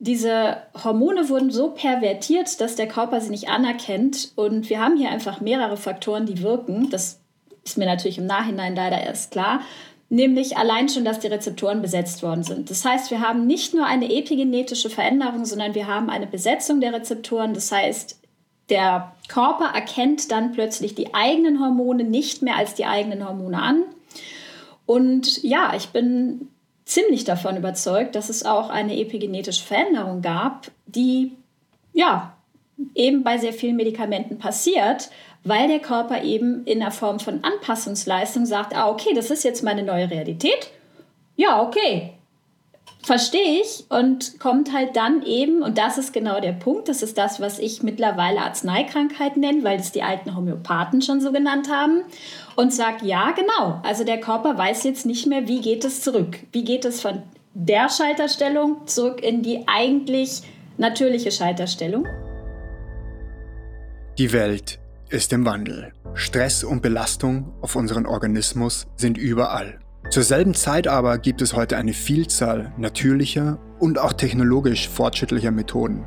diese Hormone wurden so pervertiert, dass der Körper sie nicht anerkennt. Und wir haben hier einfach mehrere Faktoren, die wirken. Das ist mir natürlich im Nachhinein leider erst klar. Nämlich allein schon, dass die Rezeptoren besetzt worden sind. Das heißt, wir haben nicht nur eine epigenetische Veränderung, sondern wir haben eine Besetzung der Rezeptoren. Das heißt, der Körper erkennt dann plötzlich die eigenen Hormone nicht mehr als die eigenen Hormone an. Und ja, ich bin ziemlich davon überzeugt, dass es auch eine epigenetische Veränderung gab, die ja eben bei sehr vielen Medikamenten passiert, weil der Körper eben in der Form von Anpassungsleistung sagt, ah okay, das ist jetzt meine neue Realität. Ja, okay, verstehe ich und kommt halt dann eben, und das ist genau der Punkt, das ist das, was ich mittlerweile Arzneikrankheit nenne, weil das die alten Homöopathen schon so genannt haben, und sagt, ja, genau, also der Körper weiß jetzt nicht mehr, wie geht es zurück, wie geht es von der Schalterstellung zurück in die eigentlich natürliche Schalterstellung. Die Welt ist im Wandel. Stress und Belastung auf unseren Organismus sind überall. Zur selben Zeit aber gibt es heute eine Vielzahl natürlicher und auch technologisch fortschrittlicher Methoden,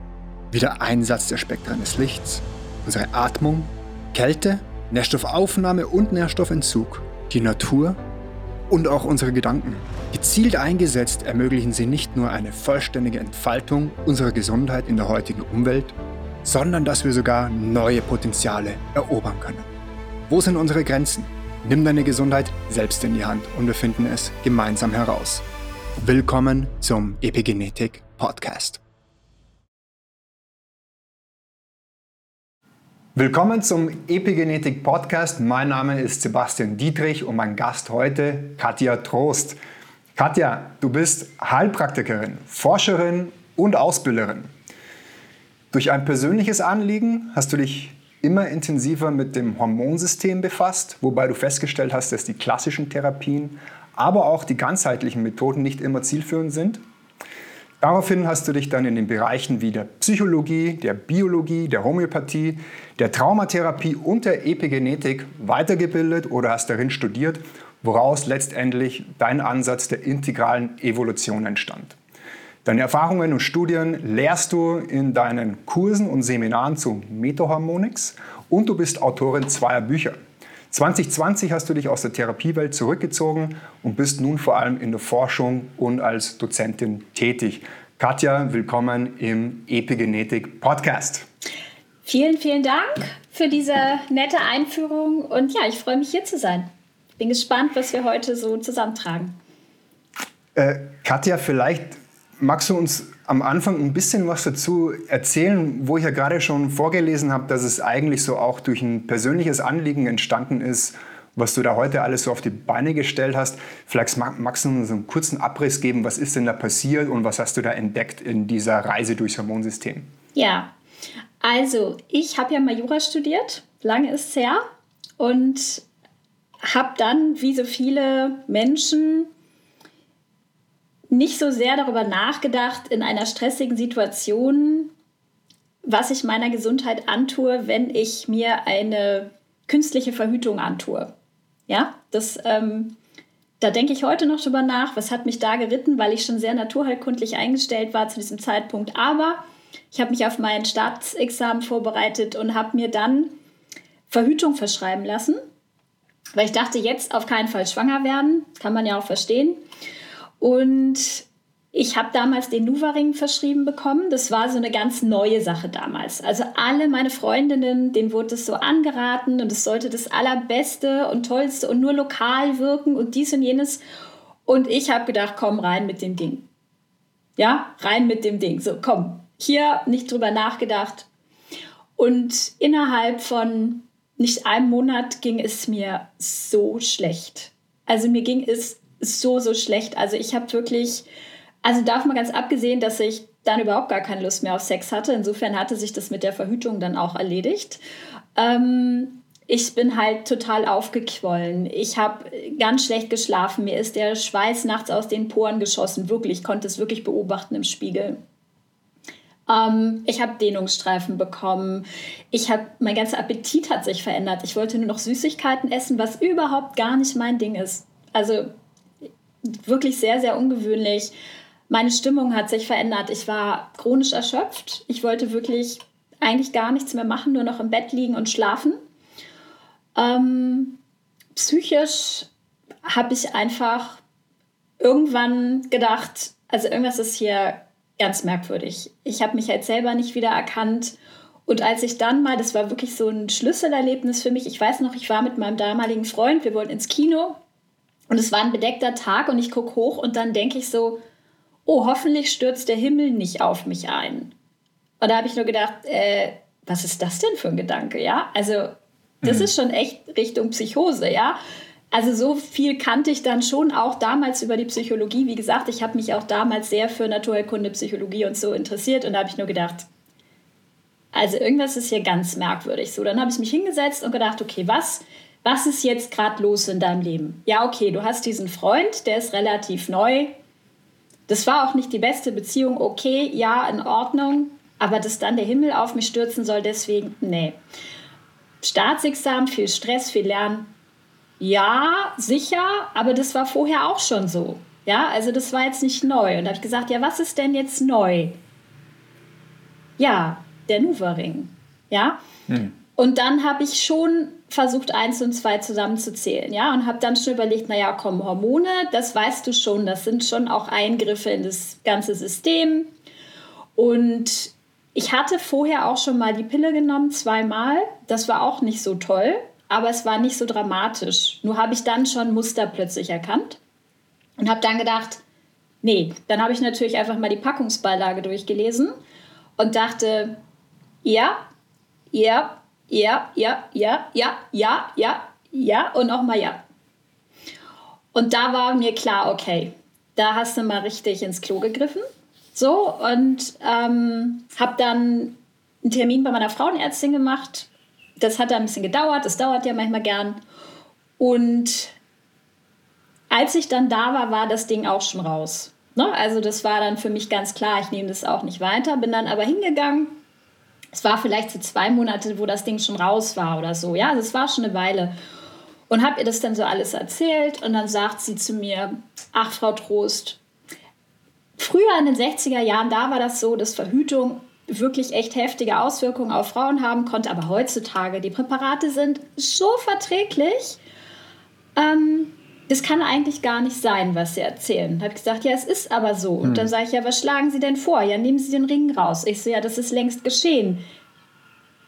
wie der Einsatz der Spektren des Lichts, unsere Atmung, Kälte, Nährstoffaufnahme und Nährstoffentzug, die Natur und auch unsere Gedanken. Gezielt eingesetzt ermöglichen sie nicht nur eine vollständige Entfaltung unserer Gesundheit in der heutigen Umwelt, sondern dass wir sogar neue Potenziale erobern können. Wo sind unsere Grenzen? Nimm deine Gesundheit selbst in die Hand und wir finden es gemeinsam heraus. Willkommen zum Epigenetik Podcast. Willkommen zum Epigenetik Podcast. Mein Name ist Sebastian Dietrich und mein Gast heute Katja Trost. Katja, du bist Heilpraktikerin, Forscherin und Ausbilderin. Durch ein persönliches Anliegen hast du dich immer intensiver mit dem Hormonsystem befasst, wobei du festgestellt hast, dass die klassischen Therapien, aber auch die ganzheitlichen Methoden nicht immer zielführend sind. Daraufhin hast du dich dann in den Bereichen wie der Psychologie, der Biologie, der Homöopathie, der Traumatherapie und der Epigenetik weitergebildet oder hast darin studiert, woraus letztendlich dein Ansatz der integralen Evolution entstand. Deine Erfahrungen und Studien lehrst du in deinen Kursen und Seminaren zu Metaharmonics und du bist Autorin zweier Bücher. 2020 hast du dich aus der Therapiewelt zurückgezogen und bist nun vor allem in der Forschung und als Dozentin tätig. Katja, willkommen im Epigenetik Podcast. Vielen, vielen Dank für diese nette Einführung und ja, ich freue mich hier zu sein. Bin gespannt, was wir heute so zusammentragen. Äh, Katja, vielleicht Magst du uns am Anfang ein bisschen was dazu erzählen, wo ich ja gerade schon vorgelesen habe, dass es eigentlich so auch durch ein persönliches Anliegen entstanden ist, was du da heute alles so auf die Beine gestellt hast. Vielleicht magst du uns einen kurzen Abriss geben, was ist denn da passiert und was hast du da entdeckt in dieser Reise durchs Hormonsystem? Ja, also ich habe ja mal Jura studiert, lange ist es her, und habe dann, wie so viele Menschen, nicht so sehr darüber nachgedacht in einer stressigen Situation, was ich meiner Gesundheit antue, wenn ich mir eine künstliche Verhütung antue. Ja, das, ähm, da denke ich heute noch drüber nach, was hat mich da geritten, weil ich schon sehr naturheilkundlich eingestellt war zu diesem Zeitpunkt. Aber ich habe mich auf mein Staatsexamen vorbereitet und habe mir dann Verhütung verschreiben lassen, weil ich dachte, jetzt auf keinen Fall schwanger werden, kann man ja auch verstehen. Und ich habe damals den Nuvaring verschrieben bekommen. Das war so eine ganz neue Sache damals. Also alle meine Freundinnen, denen wurde es so angeraten und es sollte das allerbeste und tollste und nur lokal wirken und dies und jenes. Und ich habe gedacht, komm rein mit dem Ding. Ja, rein mit dem Ding. So, komm, hier nicht drüber nachgedacht. Und innerhalb von nicht einem Monat ging es mir so schlecht. Also mir ging es so, so schlecht. Also ich habe wirklich, also darf man ganz abgesehen, dass ich dann überhaupt gar keine Lust mehr auf Sex hatte. Insofern hatte sich das mit der Verhütung dann auch erledigt. Ähm, ich bin halt total aufgequollen. Ich habe ganz schlecht geschlafen. Mir ist der Schweiß nachts aus den Poren geschossen. Wirklich, ich konnte es wirklich beobachten im Spiegel. Ähm, ich habe Dehnungsstreifen bekommen. Ich habe mein ganzer Appetit hat sich verändert. Ich wollte nur noch Süßigkeiten essen, was überhaupt gar nicht mein Ding ist. Also wirklich sehr, sehr ungewöhnlich. Meine Stimmung hat sich verändert. Ich war chronisch erschöpft. Ich wollte wirklich eigentlich gar nichts mehr machen, nur noch im Bett liegen und schlafen. Ähm, psychisch habe ich einfach irgendwann gedacht, also irgendwas ist hier ganz merkwürdig. Ich habe mich halt selber nicht wieder erkannt. Und als ich dann mal, das war wirklich so ein Schlüsselerlebnis für mich, ich weiß noch, ich war mit meinem damaligen Freund, wir wollten ins Kino und es war ein bedeckter Tag und ich gucke hoch und dann denke ich so, oh, hoffentlich stürzt der Himmel nicht auf mich ein. Und da habe ich nur gedacht, äh, was ist das denn für ein Gedanke, ja? Also das mhm. ist schon echt Richtung Psychose, ja? Also so viel kannte ich dann schon auch damals über die Psychologie. Wie gesagt, ich habe mich auch damals sehr für Naturheilkunde, Psychologie und so interessiert und da habe ich nur gedacht, also irgendwas ist hier ganz merkwürdig. So, dann habe ich mich hingesetzt und gedacht, okay, was, was ist jetzt gerade los in deinem Leben? Ja, okay, du hast diesen Freund, der ist relativ neu. Das war auch nicht die beste Beziehung. Okay, ja, in Ordnung. Aber dass dann der Himmel auf mich stürzen soll, deswegen, nee. Staatsexamen, viel Stress, viel Lernen. Ja, sicher, aber das war vorher auch schon so. Ja, also das war jetzt nicht neu. Und da habe ich gesagt, ja, was ist denn jetzt neu? Ja, der Nuva-Ring. Ja. Hm. Und dann habe ich schon versucht, eins und zwei zusammenzuzählen, ja, und habe dann schon überlegt, naja, komm, Hormone, das weißt du schon, das sind schon auch Eingriffe in das ganze System. Und ich hatte vorher auch schon mal die Pille genommen, zweimal. Das war auch nicht so toll, aber es war nicht so dramatisch. Nur habe ich dann schon Muster plötzlich erkannt und habe dann gedacht, nee, dann habe ich natürlich einfach mal die Packungsbeilage durchgelesen und dachte, ja, ja, ja, ja, ja, ja, ja, ja, ja und nochmal ja. Und da war mir klar, okay, da hast du mal richtig ins Klo gegriffen. So, und ähm, habe dann einen Termin bei meiner Frauenärztin gemacht. Das hat dann ein bisschen gedauert, das dauert ja manchmal gern. Und als ich dann da war, war das Ding auch schon raus. Ne? Also das war dann für mich ganz klar, ich nehme das auch nicht weiter. Bin dann aber hingegangen. Es war vielleicht so zwei Monate, wo das Ding schon raus war oder so. Ja, also es war schon eine Weile. Und habe ihr das dann so alles erzählt. Und dann sagt sie zu mir, ach Frau Trost, Früher in den 60er Jahren, da war das so, dass Verhütung wirklich echt heftige Auswirkungen auf Frauen haben konnte, aber heutzutage, die Präparate sind so verträglich, ähm, das kann eigentlich gar nicht sein, was Sie erzählen. Habe ich gesagt, ja, es ist aber so. Und hm. dann sage ich, ja, was schlagen Sie denn vor? Ja, nehmen Sie den Ring raus. Ich so, ja, das ist längst geschehen.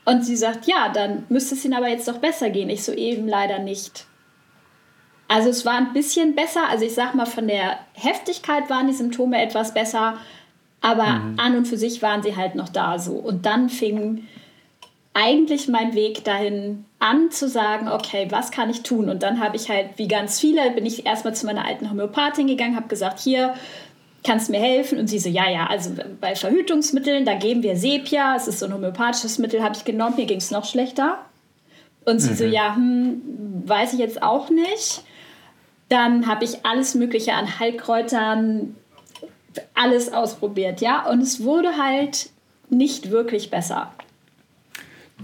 Und sie sagt, ja, dann müsste es Ihnen aber jetzt doch besser gehen. Ich so, eben leider nicht. Also es war ein bisschen besser. Also ich sag mal, von der Heftigkeit waren die Symptome etwas besser, aber mhm. an und für sich waren sie halt noch da so. Und dann fing eigentlich mein Weg dahin an zu sagen, okay, was kann ich tun? Und dann habe ich halt, wie ganz viele, bin ich erstmal zu meiner alten Homöopathin gegangen, habe gesagt, hier, kannst du mir helfen? Und sie so, ja, ja, also bei Verhütungsmitteln, da geben wir Sepia, es ist so ein homöopathisches Mittel, habe ich genommen, mir ging es noch schlechter. Und sie mhm. so, ja, hm, weiß ich jetzt auch nicht. Dann habe ich alles Mögliche an Heilkräutern, alles ausprobiert, ja. Und es wurde halt nicht wirklich besser.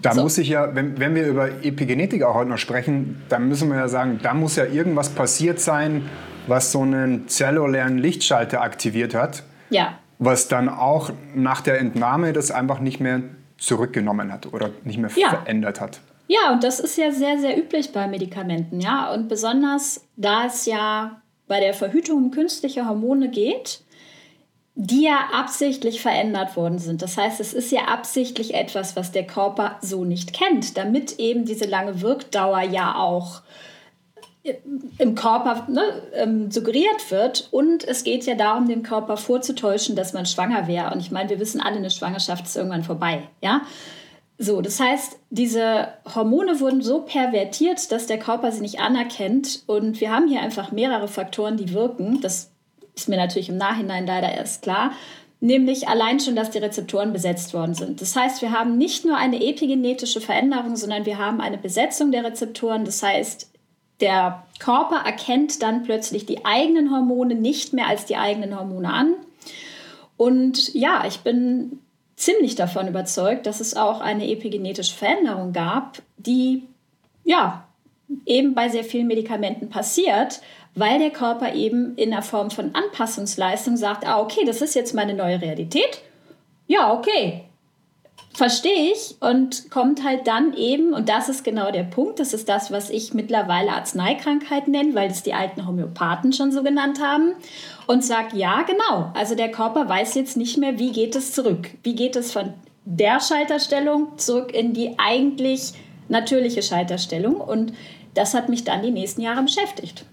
Da so. muss ich ja, wenn, wenn wir über Epigenetik auch heute noch sprechen, dann müssen wir ja sagen, da muss ja irgendwas passiert sein, was so einen zellulären Lichtschalter aktiviert hat. Ja. Was dann auch nach der Entnahme das einfach nicht mehr zurückgenommen hat oder nicht mehr ja. verändert hat. Ja, und das ist ja sehr, sehr üblich bei Medikamenten, ja. Und besonders da es ja bei der Verhütung um künstliche Hormone geht, die ja absichtlich verändert worden sind. Das heißt, es ist ja absichtlich etwas, was der Körper so nicht kennt, damit eben diese lange Wirkdauer ja auch im Körper ne, ähm, suggeriert wird. Und es geht ja darum, dem Körper vorzutäuschen, dass man schwanger wäre. Und ich meine, wir wissen alle, eine Schwangerschaft ist irgendwann vorbei. Ja? So, das heißt, diese Hormone wurden so pervertiert, dass der Körper sie nicht anerkennt. Und wir haben hier einfach mehrere Faktoren, die wirken. Das ist mir natürlich im Nachhinein leider erst klar. Nämlich allein schon, dass die Rezeptoren besetzt worden sind. Das heißt, wir haben nicht nur eine epigenetische Veränderung, sondern wir haben eine Besetzung der Rezeptoren. Das heißt, der Körper erkennt dann plötzlich die eigenen Hormone nicht mehr als die eigenen Hormone an. Und ja, ich bin ziemlich davon überzeugt, dass es auch eine epigenetische Veränderung gab, die ja eben bei sehr vielen Medikamenten passiert, weil der Körper eben in der Form von Anpassungsleistung sagt, ah, okay, das ist jetzt meine neue Realität. Ja, okay, verstehe ich und kommt halt dann eben, und das ist genau der Punkt, das ist das, was ich mittlerweile Arzneikrankheit nenne, weil das die alten Homöopathen schon so genannt haben, und sagt, ja, genau, also der Körper weiß jetzt nicht mehr, wie geht es zurück, wie geht es von der Schalterstellung zurück in die eigentlich natürliche Schalterstellung und das hat mich dann die nächsten Jahre beschäftigt.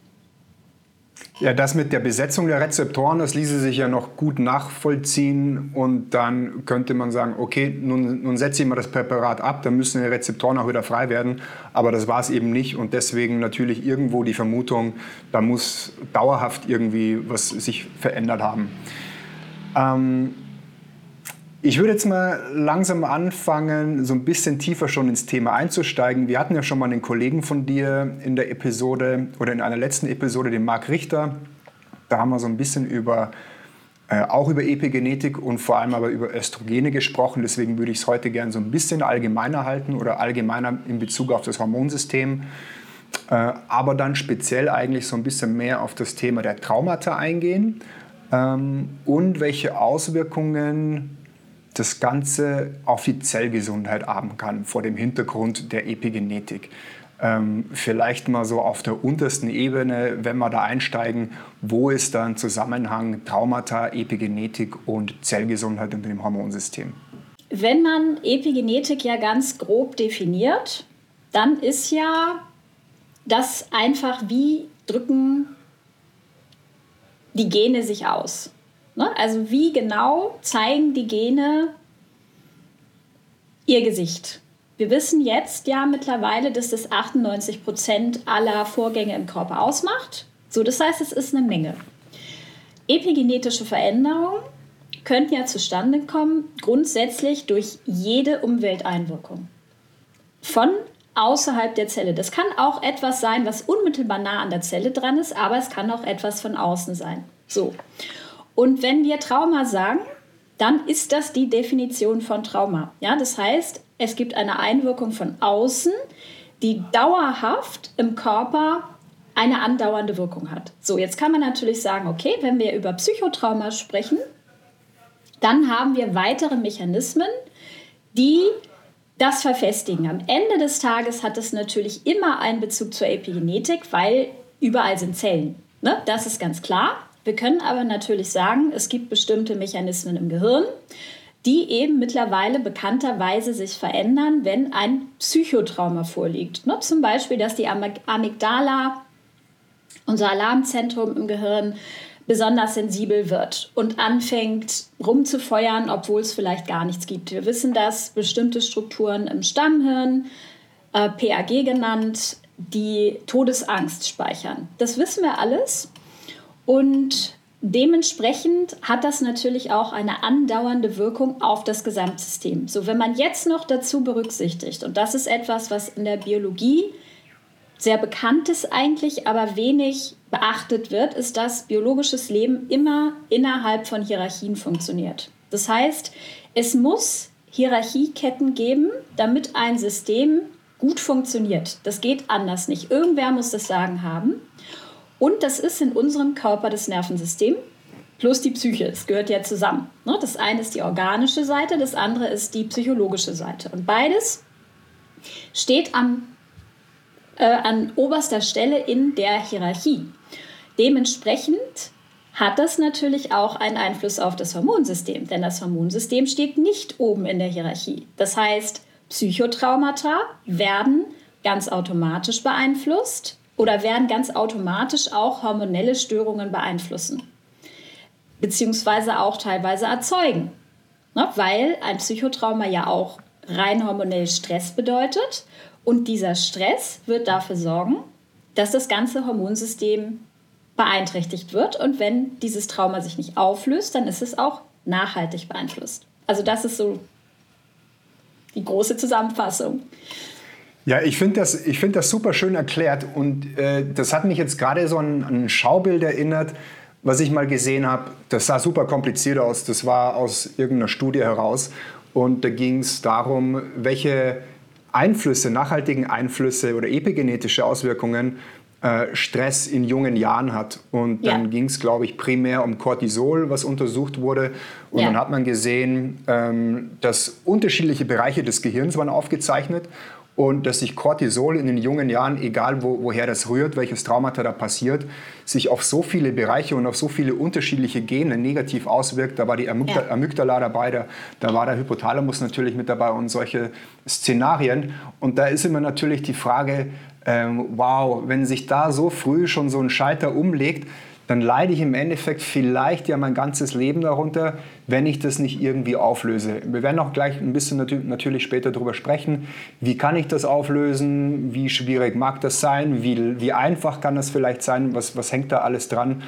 Ja, das mit der Besetzung der Rezeptoren, das ließe sich ja noch gut nachvollziehen. Und dann könnte man sagen, okay, nun, nun setze ich mal das Präparat ab, dann müssen die Rezeptoren auch wieder frei werden, aber das war es eben nicht. Und deswegen natürlich irgendwo die Vermutung, da muss dauerhaft irgendwie was sich verändert haben. Ähm, ich würde jetzt mal langsam anfangen, so ein bisschen tiefer schon ins Thema einzusteigen. Wir hatten ja schon mal einen Kollegen von dir in der Episode oder in einer letzten Episode, den Marc Richter. Da haben wir so ein bisschen über äh, auch über Epigenetik und vor allem aber über Östrogene gesprochen. Deswegen würde ich es heute gerne so ein bisschen allgemeiner halten oder allgemeiner in Bezug auf das Hormonsystem. Äh, aber dann speziell eigentlich so ein bisschen mehr auf das Thema der Traumata eingehen ähm, und welche Auswirkungen das Ganze offiziell Gesundheit haben kann vor dem Hintergrund der Epigenetik. Ähm, vielleicht mal so auf der untersten Ebene, wenn wir da einsteigen, wo ist da ein Zusammenhang Traumata, Epigenetik und Zellgesundheit unter dem Hormonsystem? Wenn man Epigenetik ja ganz grob definiert, dann ist ja das einfach, wie drücken die Gene sich aus. Ne? Also wie genau zeigen die Gene ihr Gesicht? Wir wissen jetzt ja mittlerweile, dass das 98 Prozent aller Vorgänge im Körper ausmacht. So, das heißt, es ist eine Menge. Epigenetische Veränderungen könnten ja zustande kommen, grundsätzlich durch jede Umwelteinwirkung. Von außerhalb der Zelle. Das kann auch etwas sein, was unmittelbar nah an der Zelle dran ist, aber es kann auch etwas von außen sein. So. Und wenn wir Trauma sagen, dann ist das die Definition von Trauma. Ja, das heißt, es gibt eine Einwirkung von außen, die dauerhaft im Körper eine andauernde Wirkung hat. So, jetzt kann man natürlich sagen, okay, wenn wir über Psychotrauma sprechen, dann haben wir weitere Mechanismen, die das verfestigen. Am Ende des Tages hat es natürlich immer einen Bezug zur Epigenetik, weil überall sind Zellen. Ne? Das ist ganz klar. Wir können aber natürlich sagen, es gibt bestimmte Mechanismen im Gehirn, die eben mittlerweile bekannterweise sich verändern, wenn ein Psychotrauma vorliegt. Ne? Zum Beispiel, dass die Amygdala, unser Alarmzentrum im Gehirn, besonders sensibel wird und anfängt rumzufeuern, obwohl es vielleicht gar nichts gibt. Wir wissen, dass bestimmte Strukturen im Stammhirn, äh, PAG genannt, die Todesangst speichern. Das wissen wir alles. Und dementsprechend hat das natürlich auch eine andauernde Wirkung auf das Gesamtsystem. So, wenn man jetzt noch dazu berücksichtigt, und das ist etwas, was in der Biologie sehr bekannt ist eigentlich, aber wenig beachtet wird, ist, dass biologisches Leben immer innerhalb von Hierarchien funktioniert. Das heißt, es muss Hierarchieketten geben, damit ein System gut funktioniert. Das geht anders nicht. Irgendwer muss das Sagen haben. Und das ist in unserem Körper das Nervensystem plus die Psyche. Es gehört ja zusammen. Ne? Das eine ist die organische Seite, das andere ist die psychologische Seite. Und beides steht am, äh, an oberster Stelle in der Hierarchie. Dementsprechend hat das natürlich auch einen Einfluss auf das Hormonsystem, denn das Hormonsystem steht nicht oben in der Hierarchie. Das heißt, Psychotraumata werden ganz automatisch beeinflusst oder werden ganz automatisch auch hormonelle Störungen beeinflussen, beziehungsweise auch teilweise erzeugen, ne? weil ein Psychotrauma ja auch rein hormonell Stress bedeutet und dieser Stress wird dafür sorgen, dass das ganze Hormonsystem beeinträchtigt wird und wenn dieses Trauma sich nicht auflöst, dann ist es auch nachhaltig beeinflusst. Also das ist so die große Zusammenfassung. Ja, ich finde das, find das super schön erklärt und äh, das hat mich jetzt gerade so an, ein Schaubild erinnert, was ich mal gesehen habe. Das sah super kompliziert aus, das war aus irgendeiner Studie heraus und da ging es darum, welche Einflüsse, nachhaltigen Einflüsse oder epigenetische Auswirkungen äh, Stress in jungen Jahren hat. Und dann ja. ging es, glaube ich, primär um Cortisol, was untersucht wurde. Und ja. dann hat man gesehen, ähm, dass unterschiedliche Bereiche des Gehirns waren aufgezeichnet und dass sich Cortisol in den jungen Jahren, egal wo, woher das rührt, welches Traumata da passiert, sich auf so viele Bereiche und auf so viele unterschiedliche Gene negativ auswirkt. Da war die Amygdala, ja. Amygdala dabei, da, da war der Hypothalamus natürlich mit dabei und solche Szenarien. Und da ist immer natürlich die Frage, ähm, wow, wenn sich da so früh schon so ein Schalter umlegt, dann leide ich im Endeffekt vielleicht ja mein ganzes Leben darunter, wenn ich das nicht irgendwie auflöse. Wir werden auch gleich ein bisschen natürlich später darüber sprechen, wie kann ich das auflösen, wie schwierig mag das sein, wie, wie einfach kann das vielleicht sein, was, was hängt da alles dran.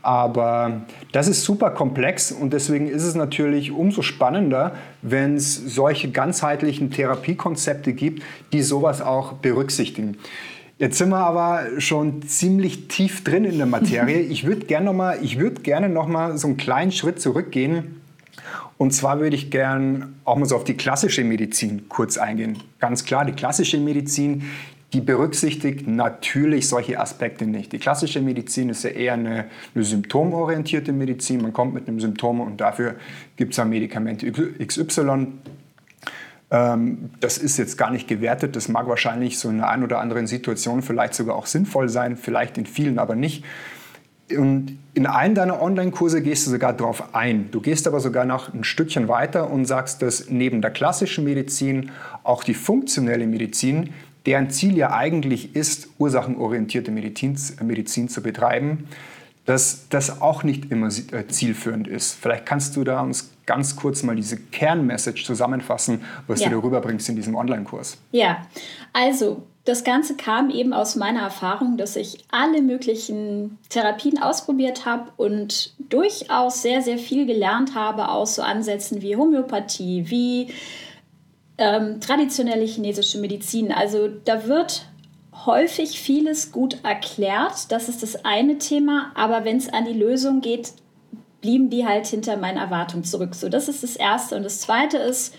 Aber das ist super komplex und deswegen ist es natürlich umso spannender, wenn es solche ganzheitlichen Therapiekonzepte gibt, die sowas auch berücksichtigen. Jetzt sind wir aber schon ziemlich tief drin in der Materie. Ich würde gerne noch mal, ich würde gerne noch mal so einen kleinen Schritt zurückgehen. Und zwar würde ich gerne auch mal so auf die klassische Medizin kurz eingehen. Ganz klar, die klassische Medizin, die berücksichtigt natürlich solche Aspekte nicht. Die klassische Medizin ist ja eher eine, eine symptomorientierte Medizin. Man kommt mit einem Symptom und dafür gibt es ein Medikament XY. Ähm, das ist jetzt gar nicht gewertet. Das mag wahrscheinlich so in einer ein oder anderen Situation vielleicht sogar auch sinnvoll sein, vielleicht in vielen aber nicht. Und in einem deiner Online-Kurse gehst du sogar darauf ein. Du gehst aber sogar noch ein Stückchen weiter und sagst, dass neben der klassischen Medizin auch die funktionelle Medizin, deren Ziel ja eigentlich ist, ursachenorientierte Medizin, Medizin zu betreiben, dass das auch nicht immer äh, zielführend ist. Vielleicht kannst du da uns ganz kurz mal diese Kernmessage zusammenfassen, was ja. du darüber bringst in diesem Online-Kurs. Ja, also das Ganze kam eben aus meiner Erfahrung, dass ich alle möglichen Therapien ausprobiert habe und durchaus sehr, sehr viel gelernt habe aus so Ansätzen wie Homöopathie, wie ähm, traditionelle chinesische Medizin. Also da wird häufig vieles gut erklärt, das ist das eine Thema, aber wenn es an die Lösung geht, blieben die halt hinter meinen Erwartungen zurück. So, das ist das Erste. Und das Zweite ist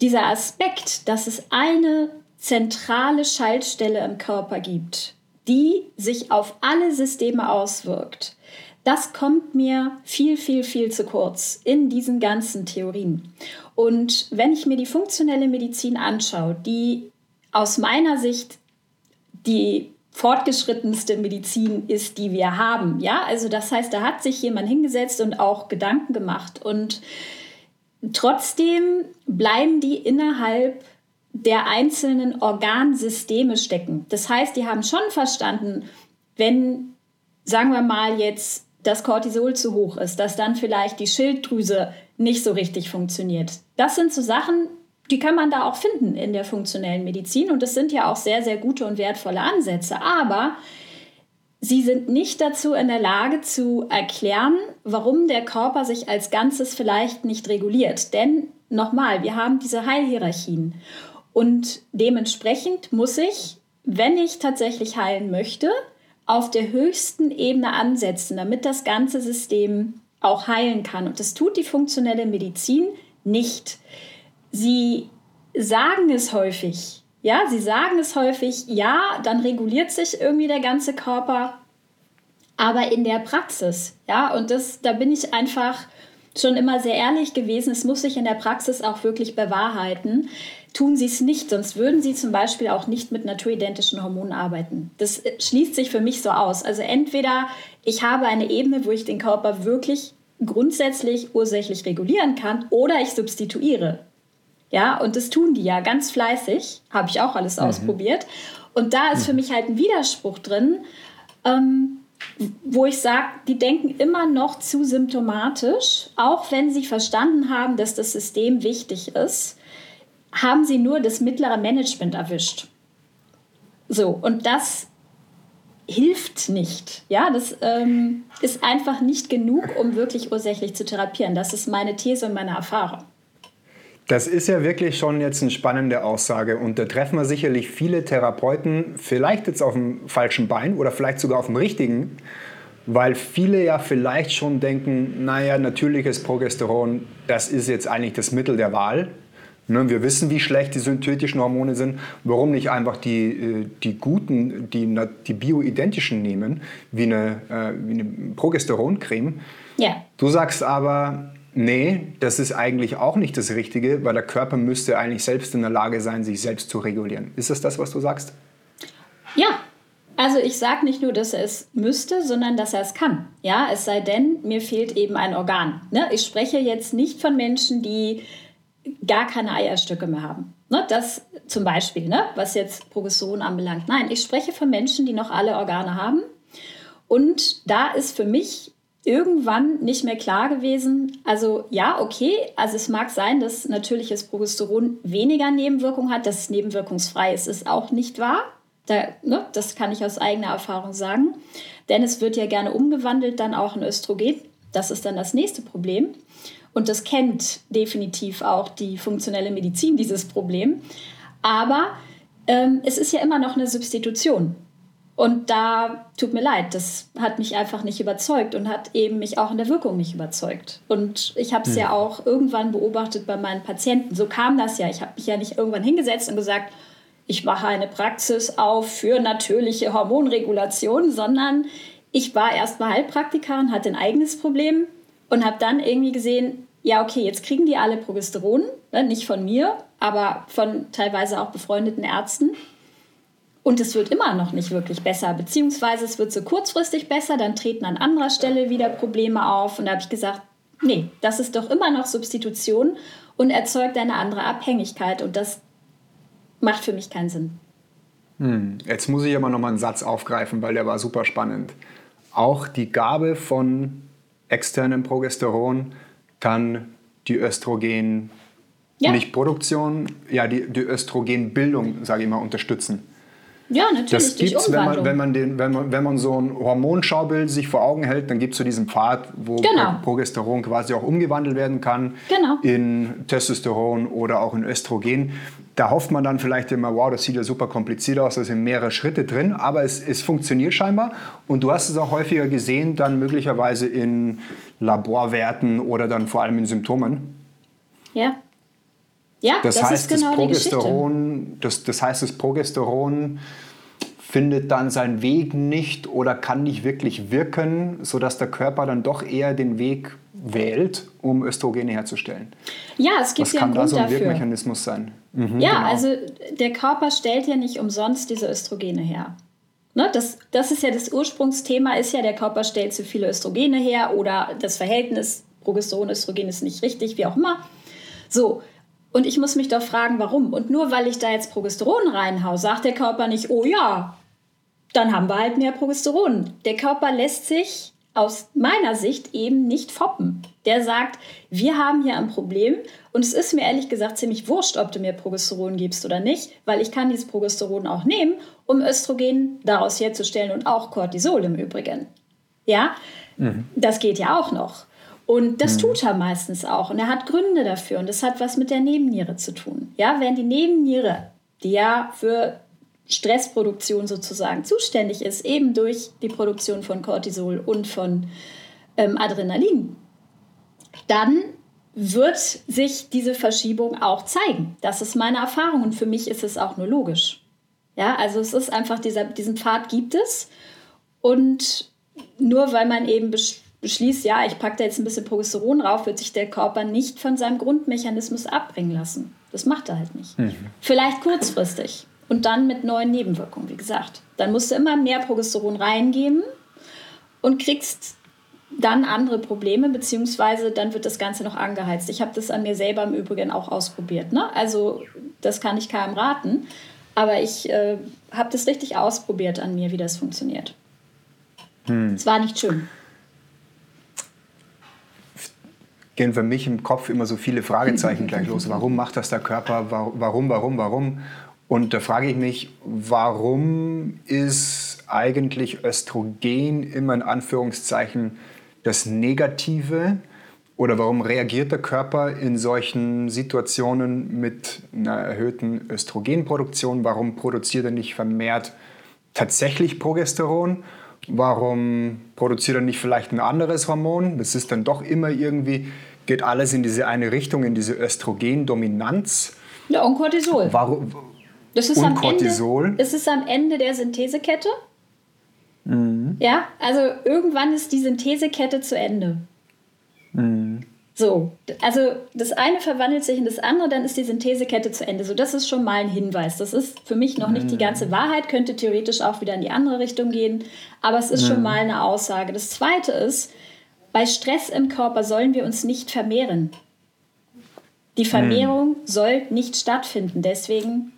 dieser Aspekt, dass es eine zentrale Schaltstelle im Körper gibt, die sich auf alle Systeme auswirkt. Das kommt mir viel, viel, viel zu kurz in diesen ganzen Theorien. Und wenn ich mir die funktionelle Medizin anschaue, die aus meiner Sicht die fortgeschrittenste Medizin ist, die wir haben. Ja, also das heißt, da hat sich jemand hingesetzt und auch Gedanken gemacht. Und trotzdem bleiben die innerhalb der einzelnen Organsysteme stecken. Das heißt, die haben schon verstanden, wenn, sagen wir mal, jetzt das Cortisol zu hoch ist, dass dann vielleicht die Schilddrüse nicht so richtig funktioniert. Das sind so Sachen, die kann man da auch finden in der funktionellen Medizin. Und das sind ja auch sehr, sehr gute und wertvolle Ansätze. Aber sie sind nicht dazu in der Lage zu erklären, warum der Körper sich als Ganzes vielleicht nicht reguliert. Denn nochmal, wir haben diese Heilhierarchien. Und dementsprechend muss ich, wenn ich tatsächlich heilen möchte, auf der höchsten Ebene ansetzen, damit das ganze System auch heilen kann. Und das tut die funktionelle Medizin nicht sie sagen es häufig. Ja, sie sagen es häufig, ja, dann reguliert sich irgendwie der ganze Körper, aber in der Praxis, ja, und das, da bin ich einfach schon immer sehr ehrlich gewesen, es muss sich in der Praxis auch wirklich bewahrheiten. Tun sie es nicht, sonst würden sie zum Beispiel auch nicht mit naturidentischen Hormonen arbeiten. Das schließt sich für mich so aus. Also entweder ich habe eine Ebene, wo ich den Körper wirklich grundsätzlich ursächlich regulieren kann, oder ich substituiere. Ja, und das tun die ja ganz fleißig. Habe ich auch alles mhm. ausprobiert. Und da ist mhm. für mich halt ein Widerspruch drin, ähm, wo ich sage, die denken immer noch zu symptomatisch, auch wenn sie verstanden haben, dass das System wichtig ist, haben sie nur das mittlere Management erwischt. So, und das hilft nicht. Ja, das ähm, ist einfach nicht genug, um wirklich ursächlich zu therapieren. Das ist meine These und meine Erfahrung. Das ist ja wirklich schon jetzt eine spannende Aussage und da treffen wir sicherlich viele Therapeuten, vielleicht jetzt auf dem falschen Bein oder vielleicht sogar auf dem richtigen, weil viele ja vielleicht schon denken, naja, natürliches Progesteron, das ist jetzt eigentlich das Mittel der Wahl. Ne, wir wissen, wie schlecht die synthetischen Hormone sind. Warum nicht einfach die, äh, die guten, die, die bioidentischen nehmen, wie eine, äh, wie eine Progesteroncreme? Ja. Du sagst aber, nee, das ist eigentlich auch nicht das Richtige, weil der Körper müsste eigentlich selbst in der Lage sein, sich selbst zu regulieren. Ist das das, was du sagst? Ja, also ich sage nicht nur, dass er es müsste, sondern dass er es kann. Ja, es sei denn, mir fehlt eben ein Organ. Ne? Ich spreche jetzt nicht von Menschen, die gar keine Eierstöcke mehr haben. Ne? Das zum Beispiel, ne? was jetzt Progesteron anbelangt. Nein, ich spreche von Menschen, die noch alle Organe haben. Und da ist für mich irgendwann nicht mehr klar gewesen. Also ja, okay, also es mag sein, dass natürliches Progesteron weniger Nebenwirkungen hat, dass es nebenwirkungsfrei ist, ist auch nicht wahr. Da, ne, das kann ich aus eigener Erfahrung sagen. Denn es wird ja gerne umgewandelt dann auch in Östrogen. Das ist dann das nächste Problem. Und das kennt definitiv auch die funktionelle Medizin, dieses Problem. Aber ähm, es ist ja immer noch eine Substitution. Und da tut mir leid, das hat mich einfach nicht überzeugt und hat eben mich auch in der Wirkung nicht überzeugt. Und ich habe es hm. ja auch irgendwann beobachtet bei meinen Patienten. So kam das ja. Ich habe mich ja nicht irgendwann hingesetzt und gesagt, ich mache eine Praxis auf für natürliche Hormonregulation, sondern ich war erstmal Heilpraktikerin, hatte ein eigenes Problem und habe dann irgendwie gesehen, ja, okay, jetzt kriegen die alle Progesteron, ne, nicht von mir, aber von teilweise auch befreundeten Ärzten. Und es wird immer noch nicht wirklich besser, beziehungsweise es wird so kurzfristig besser, dann treten an anderer Stelle wieder Probleme auf. Und da habe ich gesagt, nee, das ist doch immer noch Substitution und erzeugt eine andere Abhängigkeit. Und das macht für mich keinen Sinn. Hm. Jetzt muss ich aber noch mal einen Satz aufgreifen, weil der war super spannend. Auch die Gabe von externem Progesteron kann die Östrogen ja. nicht Produktion, ja die, die Östrogenbildung, sage ich mal, unterstützen. Ja, natürlich. Das gibt es, wenn man, wenn, man wenn, man, wenn man so ein Hormonschaubild sich vor Augen hält, dann gibt es so diesen Pfad, wo genau. Progesteron quasi auch umgewandelt werden kann genau. in Testosteron oder auch in Östrogen. Da hofft man dann vielleicht immer, wow, das sieht ja super kompliziert aus, da sind mehrere Schritte drin, aber es, es funktioniert scheinbar. Und du hast es auch häufiger gesehen, dann möglicherweise in Laborwerten oder dann vor allem in Symptomen. Ja. Ja, das, das heißt, ist genau das Progesteron, das, das heißt, das Progesteron findet dann seinen Weg nicht oder kann nicht wirklich wirken, sodass der Körper dann doch eher den Weg wählt, um Östrogene herzustellen. Ja, es gibt Was ja kann einen da so ein dafür. Wirkmechanismus sein? Mhm, ja, genau. also der Körper stellt ja nicht umsonst diese Östrogene her. Ne, das, das ist ja das Ursprungsthema, ist ja, der Körper stellt zu viele Östrogene her oder das Verhältnis Progesteron-Östrogen ist nicht richtig, wie auch immer. So, und ich muss mich doch fragen, warum. Und nur weil ich da jetzt Progesteron reinhau, sagt der Körper nicht, oh ja, dann haben wir halt mehr Progesteron. Der Körper lässt sich aus meiner Sicht eben nicht foppen. Der sagt, wir haben hier ein Problem und es ist mir ehrlich gesagt ziemlich wurscht, ob du mir Progesteron gibst oder nicht, weil ich kann dieses Progesteron auch nehmen, um Östrogen daraus herzustellen und auch Cortisol im Übrigen. Ja, mhm. das geht ja auch noch. Und das mhm. tut er meistens auch. Und er hat Gründe dafür. Und das hat was mit der Nebenniere zu tun. Ja, wenn die Nebenniere, die ja für Stressproduktion sozusagen zuständig ist, eben durch die Produktion von Cortisol und von ähm, Adrenalin, dann wird sich diese Verschiebung auch zeigen. Das ist meine Erfahrung und für mich ist es auch nur logisch. Ja, also es ist einfach, dieser, diesen Pfad gibt es und nur weil man eben beschließt, ja, ich packe da jetzt ein bisschen Progesteron rauf, wird sich der Körper nicht von seinem Grundmechanismus abbringen lassen. Das macht er halt nicht. Mhm. Vielleicht kurzfristig und dann mit neuen Nebenwirkungen, wie gesagt. Dann musst du immer mehr Progesteron reingeben und kriegst dann andere Probleme, beziehungsweise dann wird das Ganze noch angeheizt. Ich habe das an mir selber im Übrigen auch ausprobiert. Ne? Also das kann ich keinem raten, aber ich äh, habe das richtig ausprobiert an mir, wie das funktioniert. Hm. Es war nicht schön. Gehen für mich im Kopf immer so viele Fragezeichen gleich los. Warum macht das der Körper? Warum, warum, warum? Und da frage ich mich, warum ist eigentlich Östrogen immer in Anführungszeichen das Negative? Oder warum reagiert der Körper in solchen Situationen mit einer erhöhten Östrogenproduktion? Warum produziert er nicht vermehrt tatsächlich Progesteron? Warum produziert er nicht vielleicht ein anderes Hormon? Das ist dann doch immer irgendwie geht alles in diese eine Richtung, in diese Östrogendominanz. Ja, und Cortisol. Warum? Das ist und am Cortisol? Ende, es ist am Ende der Synthesekette. Ja, also irgendwann ist die Synthesekette zu Ende. So, also das eine verwandelt sich in das andere, dann ist die Synthesekette zu Ende. So, das ist schon mal ein Hinweis. Das ist für mich noch nicht die ganze Wahrheit, könnte theoretisch auch wieder in die andere Richtung gehen, aber es ist schon mal eine Aussage. Das zweite ist, bei Stress im Körper sollen wir uns nicht vermehren. Die Vermehrung soll nicht stattfinden. Deswegen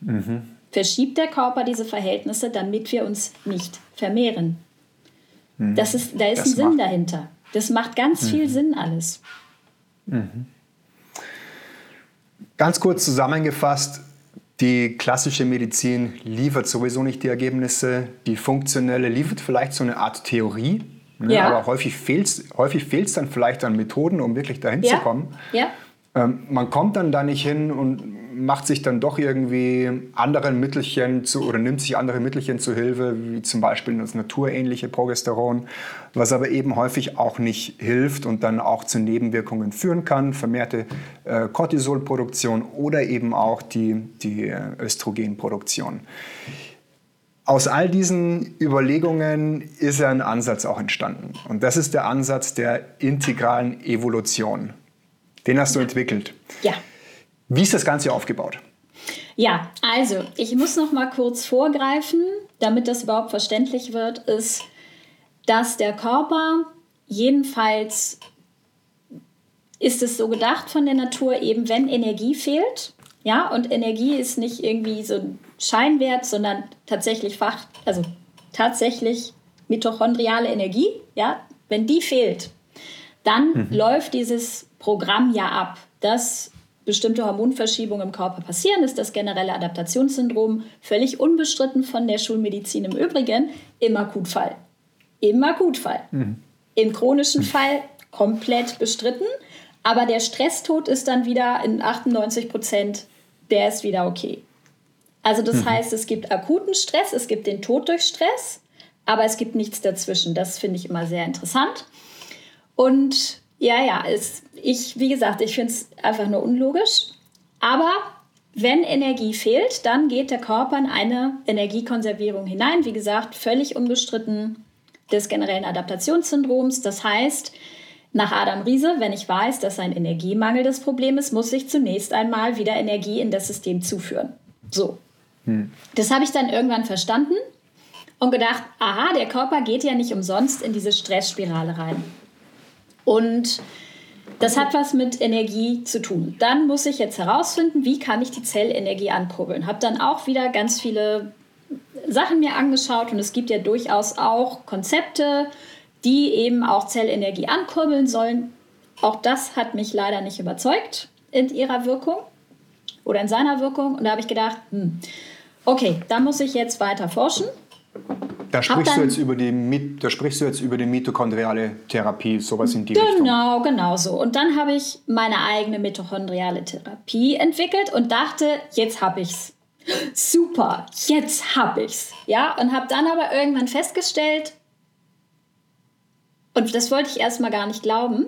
verschiebt der Körper diese Verhältnisse, damit wir uns nicht vermehren. Das ist, da ist Das ein Sinn dahinter. Das macht ganz viel Sinn alles. Ganz kurz zusammengefasst, die klassische Medizin liefert sowieso nicht die Ergebnisse. Die funktionelle liefert vielleicht so eine Art Theorie. Ne? Ja. Aber häufig fehlt es häufig fehlt's dann vielleicht an Methoden, um wirklich dahin Ja? zu kommen. Ja? Ähm, man kommt dann da nicht hin und macht sich dann doch irgendwie andere Mittelchen zu oder nimmt sich andere Mittelchen zu Hilfe, wie zum Beispiel das naturähnliche Progesteron, was aber eben häufig auch nicht hilft und dann auch zu Nebenwirkungen führen kann, vermehrte äh, Cortisolproduktion oder eben auch die, die äh, Östrogenproduktion. Aus all diesen Überlegungen ist ein Ansatz auch entstanden. Und das ist der Ansatz der integralen Evolution. Den hast du entwickelt. Ja. Wie ist das Ganze aufgebaut? Ja, also ich muss noch mal kurz vorgreifen, damit das überhaupt verständlich wird, ist, dass der Körper jedenfalls ist es so gedacht von der Natur eben, wenn Energie fehlt, ja, und Energie ist nicht irgendwie so ein Scheinwert, sondern tatsächlich Fach, also tatsächlich mitochondriale Energie, ja, wenn die fehlt, dann läuft dieses Programm ja ab, dass bestimmte Hormonverschiebungen im Körper passieren, ist das generelle Adaptationssyndrom völlig unbestritten von der Schulmedizin im Übrigen im Akutfall. Im Akutfall. Im chronischen Fall komplett bestritten, aber der Stresstod ist dann wieder in 98 Prozent, der ist wieder okay. Also das heißt, es gibt akuten Stress, es gibt den Tod durch Stress, aber es gibt nichts dazwischen. Das finde ich immer sehr interessant. Und ja, ja, es, ich, wie gesagt, ich finde es einfach nur unlogisch. Aber wenn Energie fehlt, dann geht der Körper in eine Energiekonservierung hinein. Wie gesagt, völlig unbestritten des generellen Adaptationssyndroms. Das heißt, nach Adam Riese, wenn ich weiß, dass ein Energiemangel das Problem ist, muss ich zunächst einmal wieder Energie in das System zuführen. So. Das habe ich dann irgendwann verstanden und gedacht, aha, der Körper geht ja nicht umsonst in diese Stressspirale rein. Und das hat was mit Energie zu tun. Dann muss ich jetzt herausfinden, wie kann ich die Zellenergie ankurbeln. Habe dann auch wieder ganz viele Sachen mir angeschaut und es gibt ja durchaus auch Konzepte, die eben auch Zellenergie ankurbeln sollen. Auch das hat mich leider nicht überzeugt in ihrer Wirkung oder in seiner Wirkung. Und da habe ich gedacht, hm, okay, da muss ich jetzt weiter forschen. Da sprichst, du jetzt über die, da sprichst du jetzt über die mitochondriale Therapie, sowas in die Richtung. Genau, genau so. Und dann habe ich meine eigene mitochondriale Therapie entwickelt und dachte, jetzt habe ich's. Super, jetzt habe ich's. Ja, und habe dann aber irgendwann festgestellt, und das wollte ich erstmal gar nicht glauben,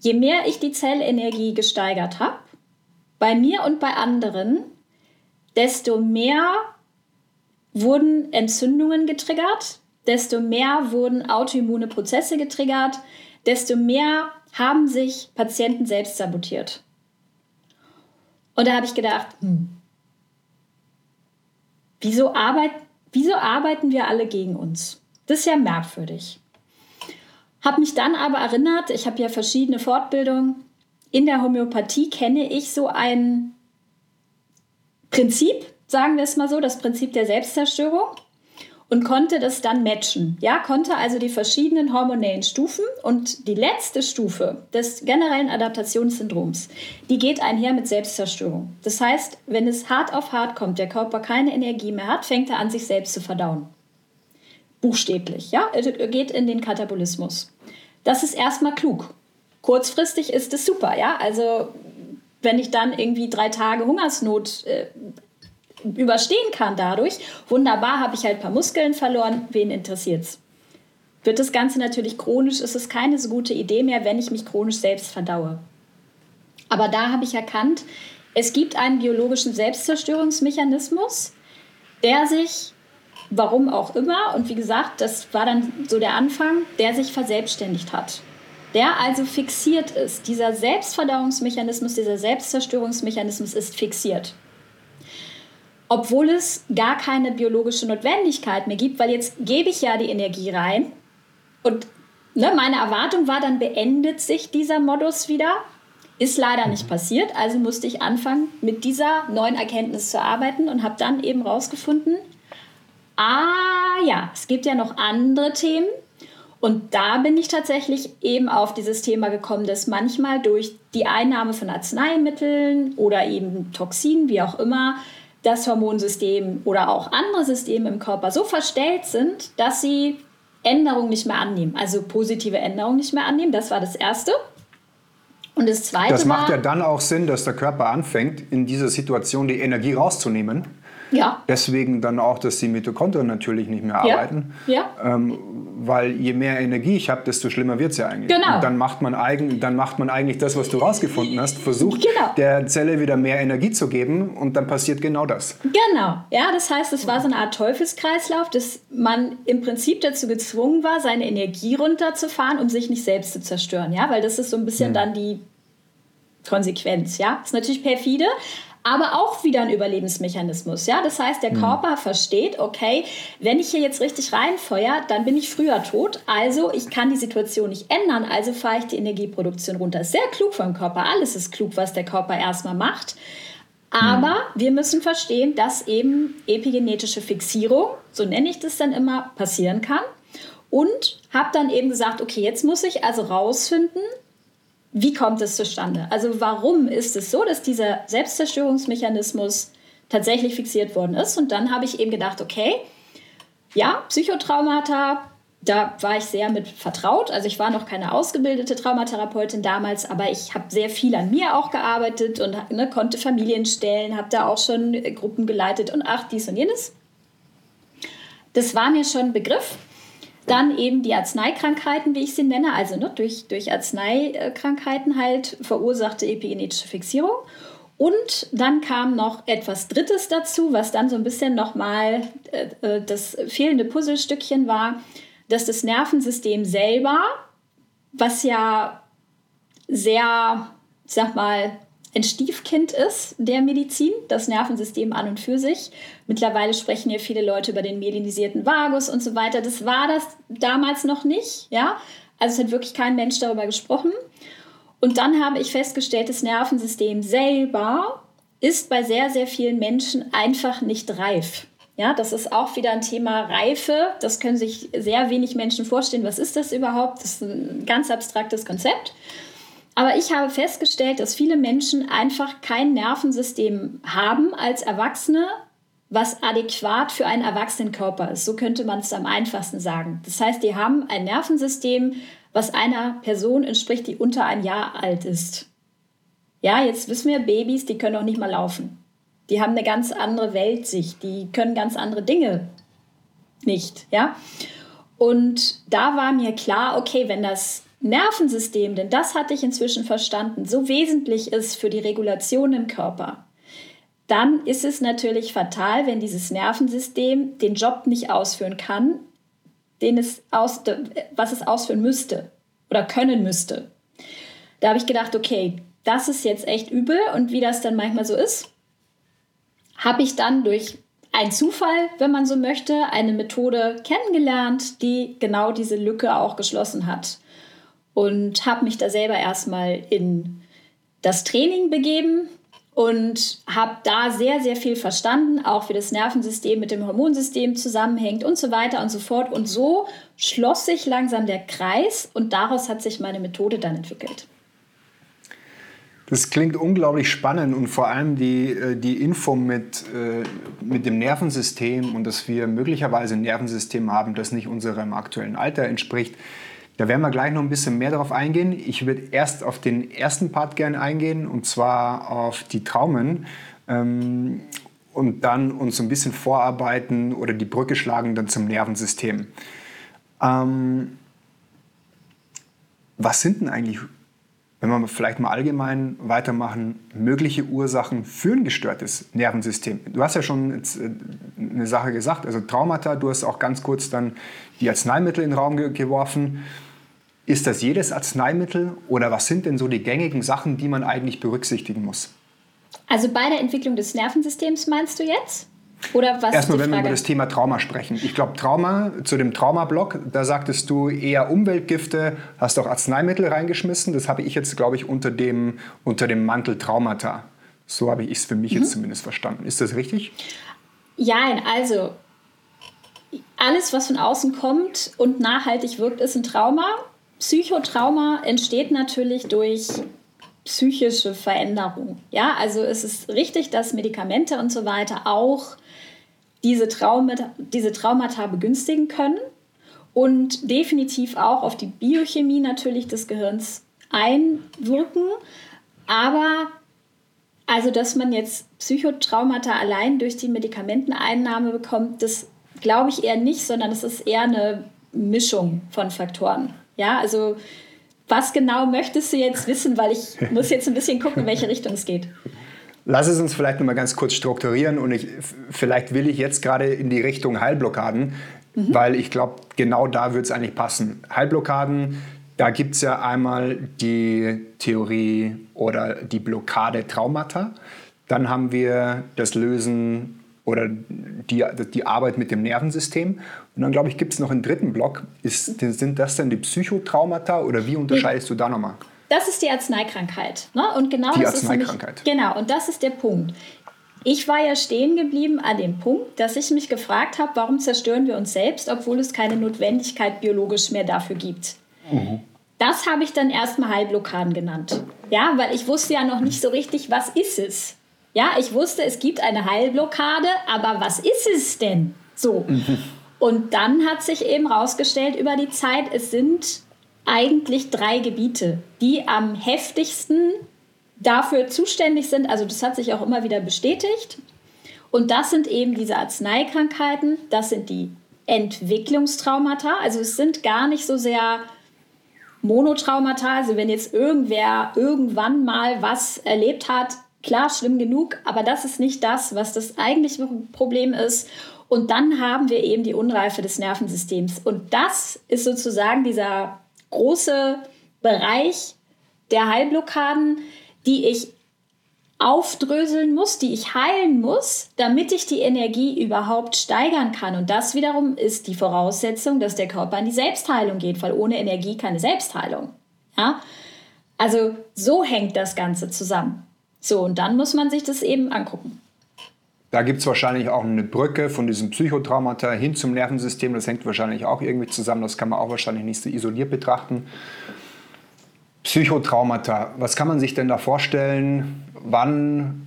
je mehr ich die Zellenergie gesteigert habe, bei mir und bei anderen, desto mehr wurden Entzündungen getriggert, desto mehr wurden autoimmune Prozesse getriggert, desto mehr haben sich Patienten selbst sabotiert. Und da habe ich gedacht, hm, wieso, arbeit, wieso arbeiten wir alle gegen uns? Das ist ja merkwürdig. Habe mich dann aber erinnert, ich habe ja verschiedene Fortbildungen. In der Homöopathie kenne ich so ein Prinzip, sagen wir es mal so, das Prinzip der Selbstzerstörung und konnte das dann matchen. Ja, konnte also die verschiedenen hormonellen Stufen und die letzte Stufe des generellen Adaptationssyndroms, die geht einher mit Selbstzerstörung. Das heißt, wenn es hart auf hart kommt, der Körper keine Energie mehr hat, fängt er an, sich selbst zu verdauen. Buchstäblich, ja, er geht in den Katabolismus. Das ist erstmal klug. Kurzfristig ist es super, ja, also wenn ich dann irgendwie drei Tage Hungersnot äh, überstehen kann dadurch, wunderbar, habe ich halt ein paar Muskeln verloren, wen interessiert's? Wird das Ganze natürlich chronisch, ist es keine so gute Idee mehr, wenn ich mich chronisch selbst verdaue. Aber da habe ich erkannt, Es gibt einen biologischen Selbstzerstörungsmechanismus, der sich, warum auch immer, und wie gesagt, das war dann so der Anfang, der sich verselbstständigt hat. Der also fixiert ist. Dieser Selbstverdauungsmechanismus, dieser Selbstzerstörungsmechanismus ist fixiert obwohl es gar keine biologische Notwendigkeit mehr gibt, weil jetzt gebe ich ja die Energie rein und ne, meine Erwartung war, dann beendet sich dieser Modus wieder. Ist leider nicht passiert, also musste ich anfangen, mit dieser neuen Erkenntnis zu arbeiten und habe dann eben rausgefunden, ah ja, es gibt ja noch andere Themen. Und da bin ich tatsächlich eben auf dieses Thema gekommen, dass manchmal durch die Einnahme von Arzneimitteln oder eben Toxinen, wie auch immer, das Hormonsystem oder auch andere Systeme im Körper so verstellt sind, dass sie Änderungen nicht mehr annehmen, also positive Änderungen nicht mehr annehmen. Das war das Erste. Und das Zweite Das macht war, ja dann auch Sinn, dass der Körper anfängt, in dieser Situation die Energie rauszunehmen ja. Deswegen dann auch, dass die Mitochondrien natürlich nicht mehr arbeiten. Ja. ja. Ähm, weil je mehr Energie ich habe, desto schlimmer wird es ja eigentlich. Genau. Und dann macht, man eigen, dann macht man eigentlich das, was du rausgefunden hast, versucht genau. der Zelle wieder mehr Energie zu geben und dann passiert genau das. Genau. Ja, das heißt, es war so eine Art Teufelskreislauf, dass man im Prinzip dazu gezwungen war, seine Energie runterzufahren, um sich nicht selbst zu zerstören. Ja, weil das ist so ein bisschen hm. dann die Konsequenz. Ja, ist natürlich perfide, aber auch wieder ein Überlebensmechanismus. Ja? Das heißt, der mhm. Körper versteht, okay, wenn ich hier jetzt richtig reinfeuer, dann bin ich früher tot. Also ich kann die Situation nicht ändern, also fahre ich die Energieproduktion runter. Sehr klug vom Körper. Alles ist klug, was der Körper erstmal macht. Aber mhm. wir müssen verstehen, dass eben epigenetische Fixierung, so nenne ich das dann immer, passieren kann. Und habe dann eben gesagt, okay, jetzt muss ich also rausfinden, wie kommt es zustande? Also warum ist es so, dass dieser Selbstzerstörungsmechanismus tatsächlich fixiert worden ist? Und dann habe ich eben gedacht, okay, ja, Psychotraumata, da war ich sehr mit vertraut. Also ich war noch keine ausgebildete Traumatherapeutin damals, aber ich habe sehr viel an mir auch gearbeitet und ne, konnte Familien stellen, habe da auch schon Gruppen geleitet und ach, dies und jenes. Das war mir schon ein Begriff. Dann eben die Arzneikrankheiten, wie ich sie nenne, also ne, durch, durch Arzneikrankheiten halt verursachte epigenetische Fixierung. Und dann kam noch etwas Drittes dazu, was dann so ein bisschen nochmal äh, äh, das fehlende Puzzlestückchen war, dass das Nervensystem selber, was ja sehr, sag mal, ein Stiefkind ist der Medizin, das Nervensystem an und für sich. Mittlerweile sprechen ja viele Leute über den melinisierten Vagus und so weiter. Das war das damals noch nicht, ja. Also es hat wirklich kein Mensch darüber gesprochen. Und dann habe ich festgestellt, das Nervensystem selber ist bei sehr, sehr vielen Menschen einfach nicht reif. Ja, das ist auch wieder ein Thema Reife. Das können sich sehr wenig Menschen vorstellen. Was ist das überhaupt? Das ist ein ganz abstraktes Konzept. Aber ich habe festgestellt, dass viele Menschen einfach kein Nervensystem haben als Erwachsene, was adäquat für einen erwachsenen Körper ist. So könnte man es am einfachsten sagen. Das heißt, die haben ein Nervensystem, was einer Person entspricht, die unter ein Jahr alt ist. Ja, jetzt wissen wir, Babys, die können auch nicht mal laufen. Die haben eine ganz andere Weltsicht, die können ganz andere Dinge nicht, ja. Und da war mir klar, okay, wenn das Nervensystem, denn das hatte ich inzwischen verstanden, so wesentlich ist für die Regulation im Körper, dann ist es natürlich fatal, wenn dieses Nervensystem den Job nicht ausführen kann, den es aus, was es ausführen müsste oder können müsste. Da habe ich gedacht, okay, das ist jetzt echt übel und wie das dann manchmal so ist, habe ich dann durch einen Zufall, wenn man so möchte, eine Methode kennengelernt, die genau diese Lücke auch geschlossen hat und habe mich da selber erstmal in das Training begeben und habe da sehr, sehr viel verstanden, auch wie das Nervensystem mit dem Hormonsystem zusammenhängt und so weiter und so fort. Und so schloss sich langsam der Kreis und daraus hat sich meine Methode dann entwickelt. Das klingt unglaublich spannend und vor allem die, äh, die Info mit, äh, mit dem Nervensystem und dass wir möglicherweise ein Nervensystem haben, das nicht unserem aktuellen Alter entspricht, da werden wir gleich noch ein bisschen mehr darauf eingehen. Ich würde erst auf den ersten Part gerne eingehen, und zwar auf die Traumen. Ähm, und dann uns ein bisschen vorarbeiten oder die Brücke schlagen dann zum Nervensystem. Ähm, was sind denn eigentlich wenn wir vielleicht mal allgemein weitermachen, mögliche Ursachen für ein gestörtes Nervensystem. Du hast ja schon äh, eine Sache gesagt, also Traumata, du hast auch ganz kurz dann die Arzneimittel in den Raum ge geworfen. Ist das jedes Arzneimittel oder was sind denn so die gängigen Sachen, die man eigentlich berücksichtigen muss? Also bei der Entwicklung des Nervensystems meinst du jetzt? Oder was Erstmal, wenn wir über das Thema Trauma sprechen. Ich glaube, Trauma, zu dem Trauma-Block, da sagtest du eher Umweltgifte, hast auch Arzneimittel reingeschmissen. Das habe ich jetzt, glaube ich, unter dem, unter dem Mantel Traumata. So habe ich es für mich mhm. jetzt zumindest verstanden. Ist das richtig? Ja, also alles, was von außen kommt und nachhaltig wirkt, ist ein Trauma. Psychotrauma entsteht natürlich durch psychische Veränderung. Ja, also es ist richtig, dass Medikamente und so weiter auch diese Traumata, diese Traumata begünstigen können und definitiv auch auf die Biochemie natürlich des Gehirns einwirken. Aber also, dass man jetzt Psychotraumata allein durch die Medikamenteneinnahme bekommt, das glaube ich eher nicht, sondern es ist eher eine Mischung von Faktoren. Ja, also was genau möchtest du jetzt wissen, weil ich muss jetzt ein bisschen gucken, in welche Richtung es geht. Lass es uns vielleicht noch mal ganz kurz strukturieren und ich, vielleicht will ich jetzt gerade in die Richtung Heilblockaden, mhm. weil ich glaube, genau da wird es eigentlich passen. Heilblockaden, da gibt es ja einmal die Theorie oder die Blockade Traumata. Dann haben wir das Lösen oder die, die Arbeit mit dem Nervensystem. Und dann, glaube ich, gibt es noch einen dritten Block. Ist, sind das dann die Psychotraumata oder wie unterscheidest du da nochmal? Das ist die Arzneikrankheit. Ne? Und genau die das Arzneikrankheit. Ist nämlich, genau, und das ist der Punkt. Ich war ja stehen geblieben an dem Punkt, dass ich mich gefragt habe, warum zerstören wir uns selbst, obwohl es keine Notwendigkeit biologisch mehr dafür gibt. Mhm. Das habe ich dann erstmal Heilblockaden genannt. Ja, weil ich wusste ja noch nicht so richtig, was ist es. Ja, ich wusste, es gibt eine Heilblockade, aber was ist es denn? So. Mhm. Und dann hat sich eben herausgestellt über die Zeit, es sind eigentlich drei Gebiete, die am heftigsten dafür zuständig sind. Also das hat sich auch immer wieder bestätigt. Und das sind eben diese Arzneikrankheiten, das sind die Entwicklungstraumata. Also es sind gar nicht so sehr Monotraumata. Also wenn jetzt irgendwer irgendwann mal was erlebt hat, klar, schlimm genug, aber das ist nicht das, was das eigentliche Problem ist. Und dann haben wir eben die Unreife des Nervensystems. Und das ist sozusagen dieser große Bereich der Heilblockaden, die ich aufdröseln muss, die ich heilen muss, damit ich die Energie überhaupt steigern kann. Und das wiederum ist die Voraussetzung, dass der Körper in die Selbstheilung geht, weil ohne Energie keine Selbstheilung. Ja? Also so hängt das Ganze zusammen. So, und dann muss man sich das eben angucken. Da gibt es wahrscheinlich auch eine Brücke von diesem Psychotraumata hin zum Nervensystem. Das hängt wahrscheinlich auch irgendwie zusammen. Das kann man auch wahrscheinlich nicht so isoliert betrachten. Psychotraumata, was kann man sich denn da vorstellen? Wann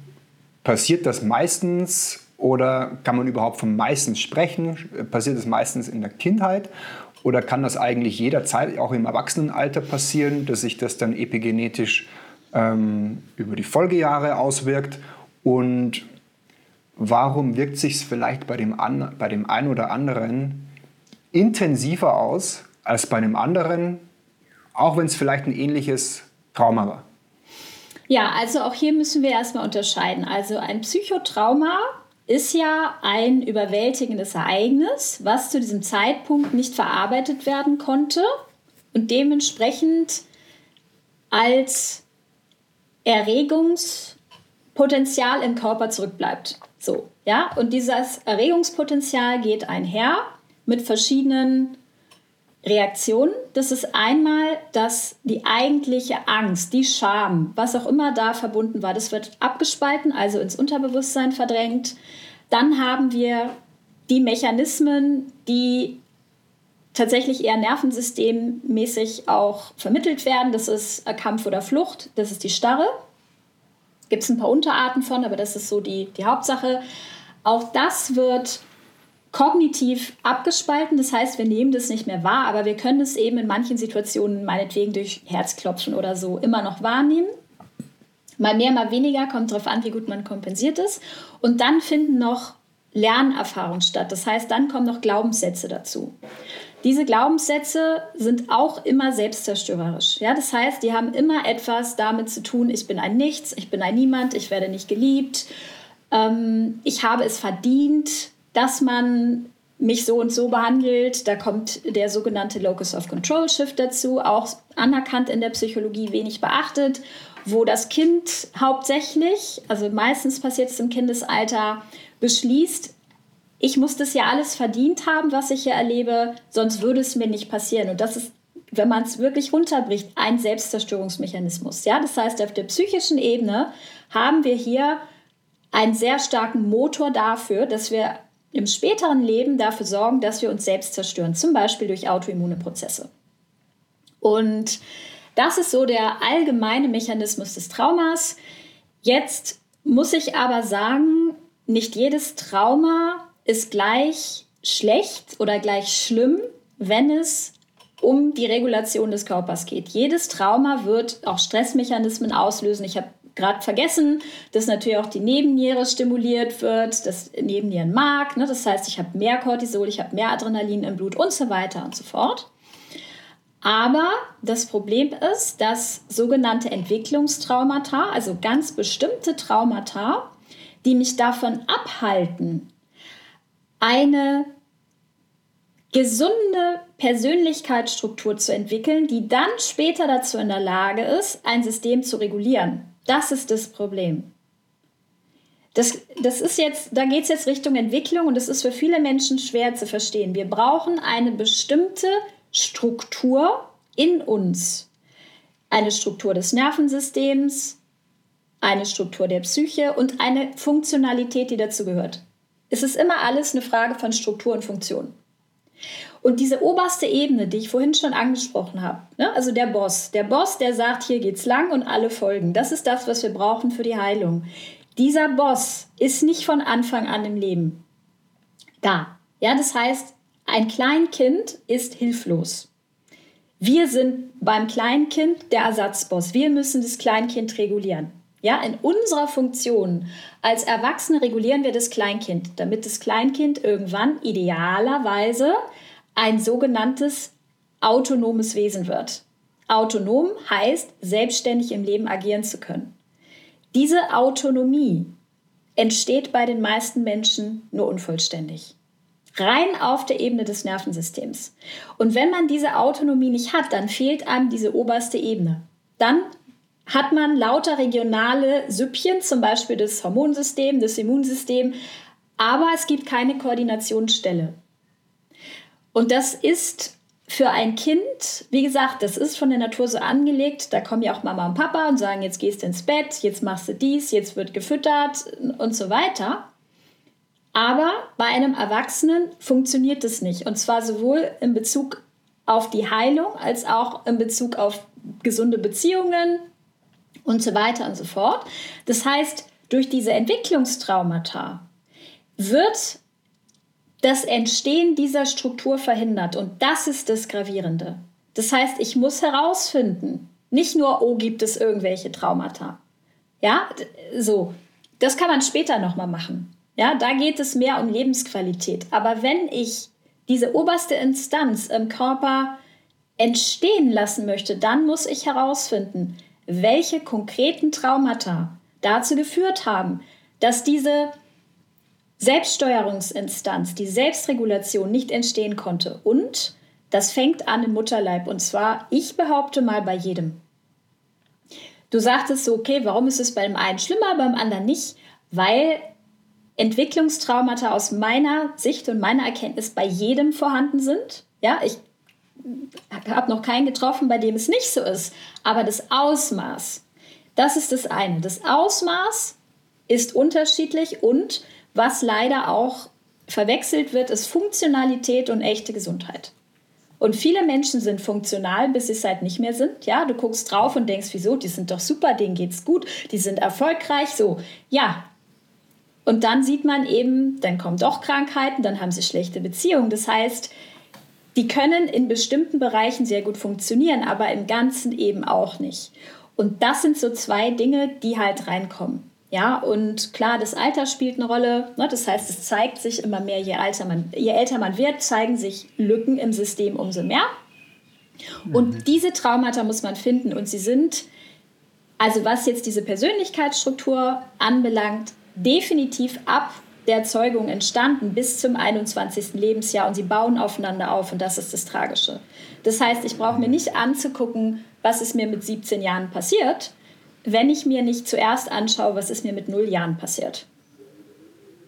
passiert das meistens oder kann man überhaupt von meistens sprechen? Passiert es meistens in der Kindheit oder kann das eigentlich jederzeit auch im Erwachsenenalter passieren, dass sich das dann epigenetisch ähm, über die Folgejahre auswirkt? Und warum wirkt sich es vielleicht bei dem, an, bei dem einen oder anderen intensiver aus als bei dem anderen, auch wenn es vielleicht ein ähnliches Trauma war? Ja, also auch hier müssen wir erstmal unterscheiden. Also ein Psychotrauma ist ja ein überwältigendes Ereignis, was zu diesem Zeitpunkt nicht verarbeitet werden konnte und dementsprechend als Erregungspotenzial im Körper zurückbleibt. So, ja, und dieses Erregungspotenzial geht einher mit verschiedenen Reaktionen. Das ist einmal, dass die eigentliche Angst, die Scham, was auch immer da verbunden war, das wird abgespalten, also ins Unterbewusstsein verdrängt. Dann haben wir die Mechanismen, die tatsächlich eher nervensystemmäßig auch vermittelt werden. Das ist Kampf oder Flucht, das ist die Starre. Gibt es ein paar Unterarten von, aber das ist so die, die Hauptsache. Auch das wird kognitiv abgespalten. Das heißt, wir nehmen das nicht mehr wahr, aber wir können es eben in manchen Situationen, meinetwegen durch Herzklopfen oder so, immer noch wahrnehmen. Mal mehr, mal weniger, kommt darauf an, wie gut man kompensiert ist. Und dann finden noch Lernerfahrungen statt. Das heißt, dann kommen noch Glaubenssätze dazu. Diese Glaubenssätze sind auch immer selbstzerstörerisch. Ja, das heißt, die haben immer etwas damit zu tun, ich bin ein Nichts, ich bin ein Niemand, ich werde nicht geliebt, ähm, ich habe es verdient, dass man mich so und so behandelt. Da kommt der sogenannte Locus of Control Shift dazu, auch anerkannt in der Psychologie, wenig beachtet, wo das Kind hauptsächlich, also meistens passiert es im Kindesalter, beschließt, ich muss das ja alles verdient haben, was ich hier erlebe, sonst würde es mir nicht passieren. Und das ist, wenn man es wirklich runterbricht, ein Selbstzerstörungsmechanismus. Ja? Das heißt, auf der psychischen Ebene haben wir hier einen sehr starken Motor dafür, dass wir im späteren Leben dafür sorgen, dass wir uns selbst zerstören, zum Beispiel durch autoimmune Prozesse. Und das ist so der allgemeine Mechanismus des Traumas. Jetzt muss ich aber sagen, nicht jedes Trauma ist gleich schlecht oder gleich schlimm, wenn es um die Regulation des Körpers geht. Jedes Trauma wird auch Stressmechanismen auslösen. Ich habe gerade vergessen, dass natürlich auch die Nebenniere stimuliert wird, das Nebennierenmark. Ne? Das heißt, ich habe mehr Cortisol, ich habe mehr Adrenalin im Blut und so weiter und so fort. Aber das Problem ist, dass sogenannte Entwicklungstraumata, also ganz bestimmte Traumata, die mich davon abhalten, eine gesunde Persönlichkeitsstruktur zu entwickeln, die dann später dazu in der Lage ist, ein System zu regulieren. Das ist das Problem. Das, das ist jetzt, da geht es jetzt Richtung Entwicklung und das ist für viele Menschen schwer zu verstehen. Wir brauchen eine bestimmte Struktur in uns. Eine Struktur des Nervensystems, eine Struktur der Psyche und eine Funktionalität, die dazu gehört. Es ist immer alles eine Frage von Struktur und Funktion. Und diese oberste Ebene, die ich vorhin schon angesprochen habe, ne, also der Boss, der Boss, der sagt, hier geht's lang und alle folgen, das ist das, was wir brauchen für die Heilung. Dieser Boss ist nicht von Anfang an im Leben da. Ja, das heißt, ein Kleinkind ist hilflos. Wir sind beim Kleinkind der Ersatzboss. Wir müssen das Kleinkind regulieren. Ja, in unserer Funktion als Erwachsene regulieren wir das Kleinkind, damit das Kleinkind irgendwann idealerweise ein sogenanntes autonomes Wesen wird. Autonom heißt, selbstständig im Leben agieren zu können. Diese Autonomie entsteht bei den meisten Menschen nur unvollständig. Rein auf der Ebene des Nervensystems. Und wenn man diese Autonomie nicht hat, dann fehlt einem diese oberste Ebene. Dann hat man lauter regionale Süppchen, zum Beispiel das Hormonsystem, das Immunsystem, aber es gibt keine Koordinationsstelle. Und das ist für ein Kind, wie gesagt, das ist von der Natur so angelegt, da kommen ja auch Mama und Papa und sagen, jetzt gehst du ins Bett, jetzt machst du dies, jetzt wird gefüttert und so weiter. Aber bei einem Erwachsenen funktioniert das nicht. Und zwar sowohl in Bezug auf die Heilung als auch in Bezug auf gesunde Beziehungen und so weiter und so fort. Das heißt, durch diese Entwicklungstraumata wird das Entstehen dieser Struktur verhindert. Und das ist das Gravierende. Das heißt, ich muss herausfinden, nicht nur, oh, gibt es irgendwelche Traumata. Ja, so. Das kann man später nochmal machen. Ja, da geht es mehr um Lebensqualität. Aber wenn ich diese oberste Instanz im Körper entstehen lassen möchte, dann muss ich herausfinden, welche konkreten Traumata dazu geführt haben, dass diese Selbststeuerungsinstanz, die Selbstregulation nicht entstehen konnte. Und das fängt an im Mutterleib. Und zwar, ich behaupte mal, bei jedem. Du sagtest so, okay, warum ist es beim einen schlimmer, beim anderen nicht? Weil Entwicklungstraumata aus meiner Sicht und meiner Erkenntnis bei jedem vorhanden sind. Ja, ich habe noch keinen getroffen, bei dem es nicht so ist. Aber das Ausmaß, das ist das eine. Das Ausmaß ist unterschiedlich und was leider auch verwechselt wird, ist Funktionalität und echte Gesundheit. Und viele Menschen sind funktional, bis sie es halt nicht mehr sind. Ja, du guckst drauf und denkst, wieso? Die sind doch super, denen geht's gut, die sind erfolgreich. So, ja. Und dann sieht man eben, dann kommen doch Krankheiten, dann haben sie schlechte Beziehungen. Das heißt, die können in bestimmten Bereichen sehr gut funktionieren, aber im Ganzen eben auch nicht. Und das sind so zwei Dinge, die halt reinkommen. Ja, und klar, das Alter spielt eine Rolle. Ne? Das heißt, es zeigt sich immer mehr, je, alter man, je älter man wird, zeigen sich Lücken im System umso mehr. Und mhm. diese Traumata muss man finden. Und sie sind, also was jetzt diese Persönlichkeitsstruktur anbelangt, definitiv ab der Zeugung entstanden bis zum 21. Lebensjahr und sie bauen aufeinander auf und das ist das Tragische. Das heißt, ich brauche mir nicht anzugucken, was ist mir mit 17 Jahren passiert, wenn ich mir nicht zuerst anschaue, was ist mir mit 0 Jahren passiert.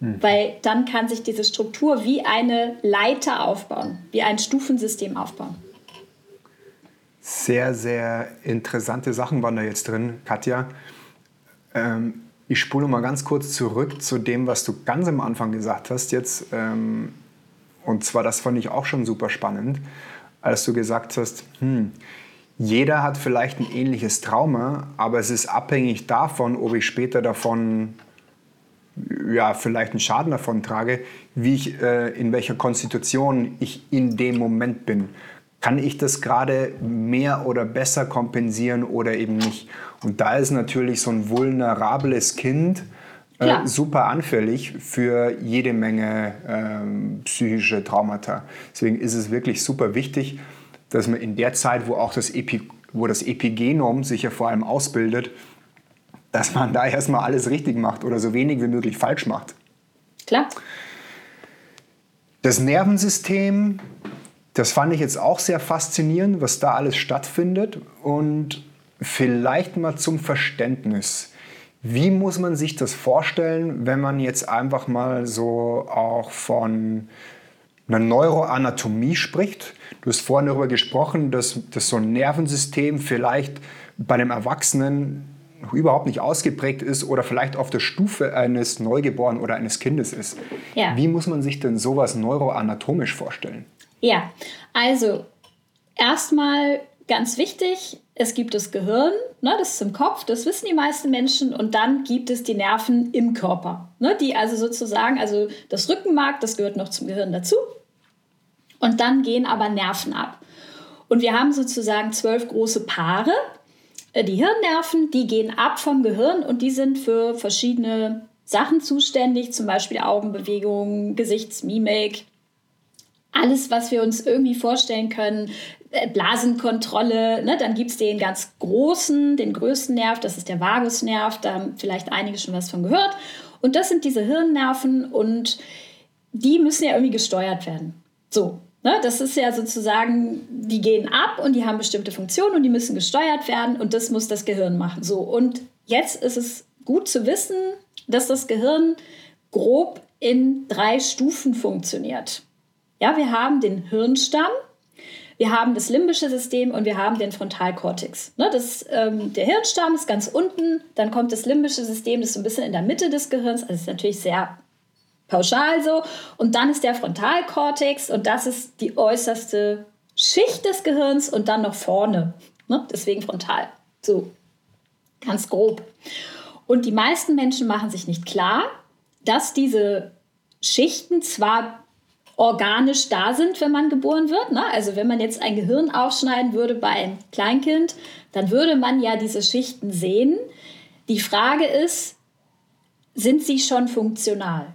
Hm. Weil dann kann sich diese Struktur wie eine Leiter aufbauen, wie ein Stufensystem aufbauen. Sehr, sehr interessante Sachen waren da jetzt drin, Katja. Ähm, ich spule mal ganz kurz zurück zu dem, was du ganz am Anfang gesagt hast jetzt. Ähm, und zwar, das fand ich auch schon super spannend, als du gesagt hast, hm, jeder hat vielleicht ein ähnliches Trauma, aber es ist abhängig davon, ob ich später davon ja, vielleicht einen Schaden davon trage, wie ich, äh, in welcher Konstitution ich in dem Moment bin. Kann ich das gerade mehr oder besser kompensieren oder eben nicht? Und da ist natürlich so ein vulnerables Kind äh, super anfällig für jede Menge ähm, psychische Traumata. Deswegen ist es wirklich super wichtig, dass man in der Zeit, wo auch das, Epi, wo das Epigenom sich ja vor allem ausbildet, dass man da erstmal alles richtig macht oder so wenig wie möglich falsch macht. Klar. Das Nervensystem, das fand ich jetzt auch sehr faszinierend, was da alles stattfindet. Und vielleicht mal zum Verständnis. Wie muss man sich das vorstellen, wenn man jetzt einfach mal so auch von einer Neuroanatomie spricht? Du hast vorhin darüber gesprochen, dass, dass so ein Nervensystem vielleicht bei einem Erwachsenen überhaupt nicht ausgeprägt ist oder vielleicht auf der Stufe eines Neugeborenen oder eines Kindes ist. Ja. Wie muss man sich denn sowas neuroanatomisch vorstellen? Ja, also erstmal ganz wichtig, es gibt das Gehirn, ne, das ist im Kopf, das wissen die meisten Menschen, und dann gibt es die Nerven im Körper, ne, die also sozusagen, also das Rückenmark, das gehört noch zum Gehirn dazu, und dann gehen aber Nerven ab. Und wir haben sozusagen zwölf große Paare. Äh, die Hirnnerven, die gehen ab vom Gehirn und die sind für verschiedene Sachen zuständig, zum Beispiel Augenbewegungen, Gesichtsmimik, alles, was wir uns irgendwie vorstellen können, äh, Blasenkontrolle, ne? dann gibt es den ganz großen, den größten Nerv, das ist der Vagusnerv, da haben vielleicht einige schon was von gehört. Und das sind diese Hirnnerven und die müssen ja irgendwie gesteuert werden. So, Ne, das ist ja sozusagen, die gehen ab und die haben bestimmte Funktionen und die müssen gesteuert werden und das muss das Gehirn machen. So, und jetzt ist es gut zu wissen, dass das Gehirn grob in drei Stufen funktioniert. Ja, wir haben den Hirnstamm, wir haben das limbische System und wir haben den Frontalkortex. Ne, das, ähm, der Hirnstamm ist ganz unten, dann kommt das limbische System, das ist so ein bisschen in der Mitte des Gehirns. Also ist natürlich sehr pauschal so. Und dann ist der Frontalkortex und das ist die äußerste Schicht des Gehirns und dann noch vorne. Ne? Deswegen frontal. So, ganz grob. Und die meisten Menschen machen sich nicht klar, dass diese Schichten zwar organisch da sind, wenn man geboren wird. Ne? Also wenn man jetzt ein Gehirn aufschneiden würde bei einem Kleinkind, dann würde man ja diese Schichten sehen. Die Frage ist, sind sie schon funktional?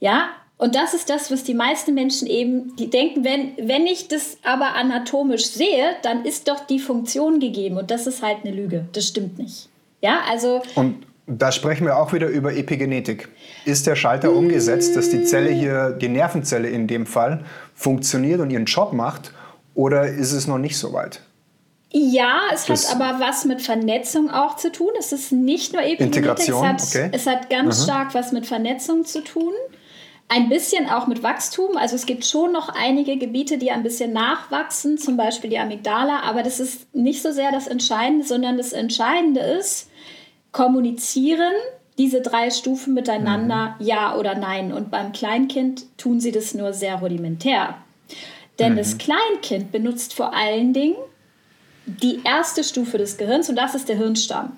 Ja, und das ist das, was die meisten Menschen eben, die denken, wenn, wenn ich das aber anatomisch sehe, dann ist doch die Funktion gegeben. Und das ist halt eine Lüge. Das stimmt nicht. Ja, also. Und da sprechen wir auch wieder über Epigenetik. Ist der Schalter umgesetzt, dass die Zelle hier, die Nervenzelle in dem Fall, funktioniert und ihren Job macht? Oder ist es noch nicht so weit? Ja, es das hat aber was mit Vernetzung auch zu tun. Es ist nicht nur Epigenetik, Integration, es hat, okay. es hat ganz mhm. stark was mit Vernetzung zu tun. Ein bisschen auch mit Wachstum. Also es gibt schon noch einige Gebiete, die ein bisschen nachwachsen, zum Beispiel die Amygdala, aber das ist nicht so sehr das Entscheidende, sondern das Entscheidende ist, kommunizieren diese drei Stufen miteinander, mhm. ja oder nein. Und beim Kleinkind tun sie das nur sehr rudimentär. Denn mhm. das Kleinkind benutzt vor allen Dingen die erste Stufe des Gehirns und das ist der Hirnstamm.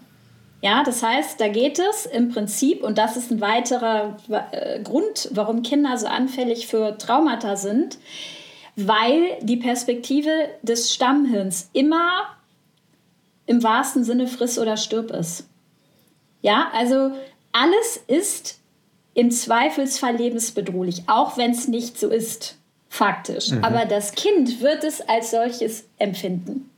Ja, das heißt, da geht es im Prinzip, und das ist ein weiterer äh, Grund, warum Kinder so anfällig für Traumata sind, weil die Perspektive des Stammhirns immer im wahrsten Sinne friss oder stirb ist. Ja, also alles ist im Zweifelsfall lebensbedrohlich, auch wenn es nicht so ist, faktisch. Mhm. Aber das Kind wird es als solches empfinden.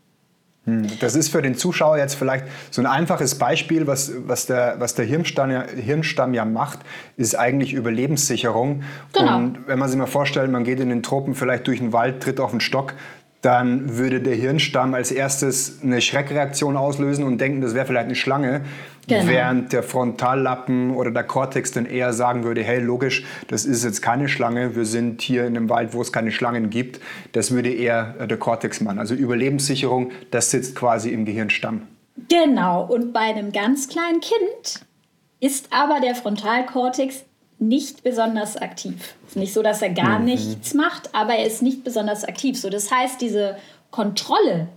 Hm, das ist für den Zuschauer jetzt vielleicht so ein einfaches Beispiel, was, was, der, was der Hirnstamm ja, Hirnstamm ja macht, ist eigentlich Überlebenssicherung. Genau. Und wenn man sich mal vorstellt, man geht in den Tropen vielleicht durch den Wald, tritt auf den Stock, dann würde der Hirnstamm als erstes eine Schreckreaktion auslösen und denken, das wäre vielleicht eine Schlange. Genau. Während der Frontallappen oder der Kortex dann eher sagen würde, hey, logisch, das ist jetzt keine Schlange, wir sind hier in einem Wald, wo es keine Schlangen gibt. Das würde eher äh, der Kortex machen. Also Überlebenssicherung, das sitzt quasi im Gehirnstamm. Genau, und bei einem ganz kleinen Kind ist aber der Frontalkortex nicht besonders aktiv. Es ist nicht so, dass er gar mhm. nichts macht, aber er ist nicht besonders aktiv. So, das heißt, diese Kontrolle,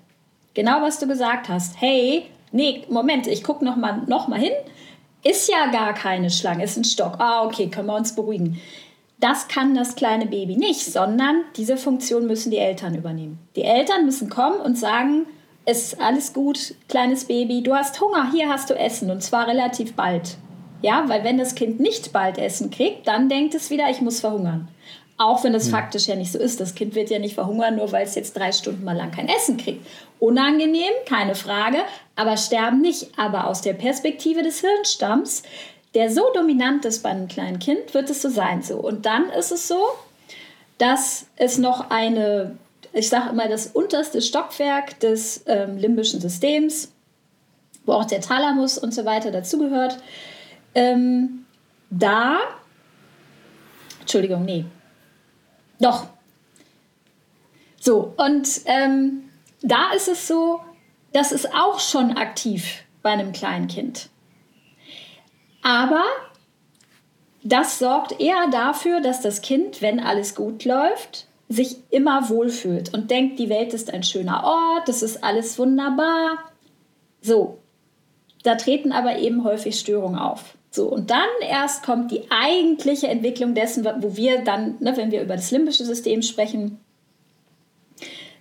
genau was du gesagt hast, hey, nee, Moment, ich gucke noch mal, noch mal hin, ist ja gar keine Schlange, ist ein Stock. Ah, okay, können wir uns beruhigen. Das kann das kleine Baby nicht, sondern diese Funktion müssen die Eltern übernehmen. Die Eltern müssen kommen und sagen, es ist alles gut, kleines Baby, du hast Hunger, hier hast du Essen und zwar relativ bald. Ja, weil wenn das Kind nicht bald Essen kriegt, dann denkt es wieder, ich muss verhungern. Auch wenn das hm. faktisch ja nicht so ist. Das Kind wird ja nicht verhungern, nur weil es jetzt drei Stunden mal lang kein Essen kriegt. Unangenehm, keine Frage, aber sterben nicht. Aber aus der Perspektive des Hirnstamms, der so dominant ist bei einem kleinen Kind, wird es so sein. So. Und dann ist es so, dass es noch eine, ich sage immer, das unterste Stockwerk des ähm, limbischen Systems, wo auch der Thalamus und so weiter dazugehört, ähm, da, Entschuldigung, nee, doch. So, und ähm, da ist es so, das ist auch schon aktiv bei einem kleinen Kind. Aber das sorgt eher dafür, dass das Kind, wenn alles gut läuft, sich immer wohlfühlt und denkt, die Welt ist ein schöner Ort, das ist alles wunderbar. So, da treten aber eben häufig Störungen auf. So, und dann erst kommt die eigentliche Entwicklung dessen, wo wir dann, ne, wenn wir über das limbische System sprechen,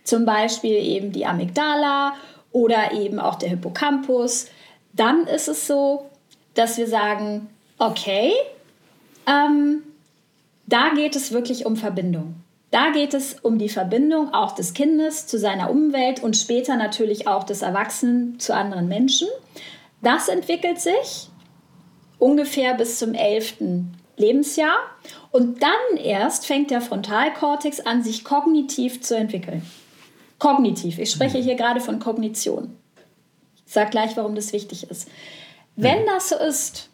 zum Beispiel eben die Amygdala oder eben auch der Hippocampus, dann ist es so, dass wir sagen, okay, ähm, da geht es wirklich um Verbindung. Da geht es um die Verbindung auch des Kindes zu seiner Umwelt und später natürlich auch des Erwachsenen zu anderen Menschen. Das entwickelt sich ungefähr bis zum 11. Lebensjahr. Und dann erst fängt der Frontalkortex an, sich kognitiv zu entwickeln. Kognitiv. Ich spreche hier gerade von Kognition. Ich sage gleich, warum das wichtig ist. Wenn das so ist,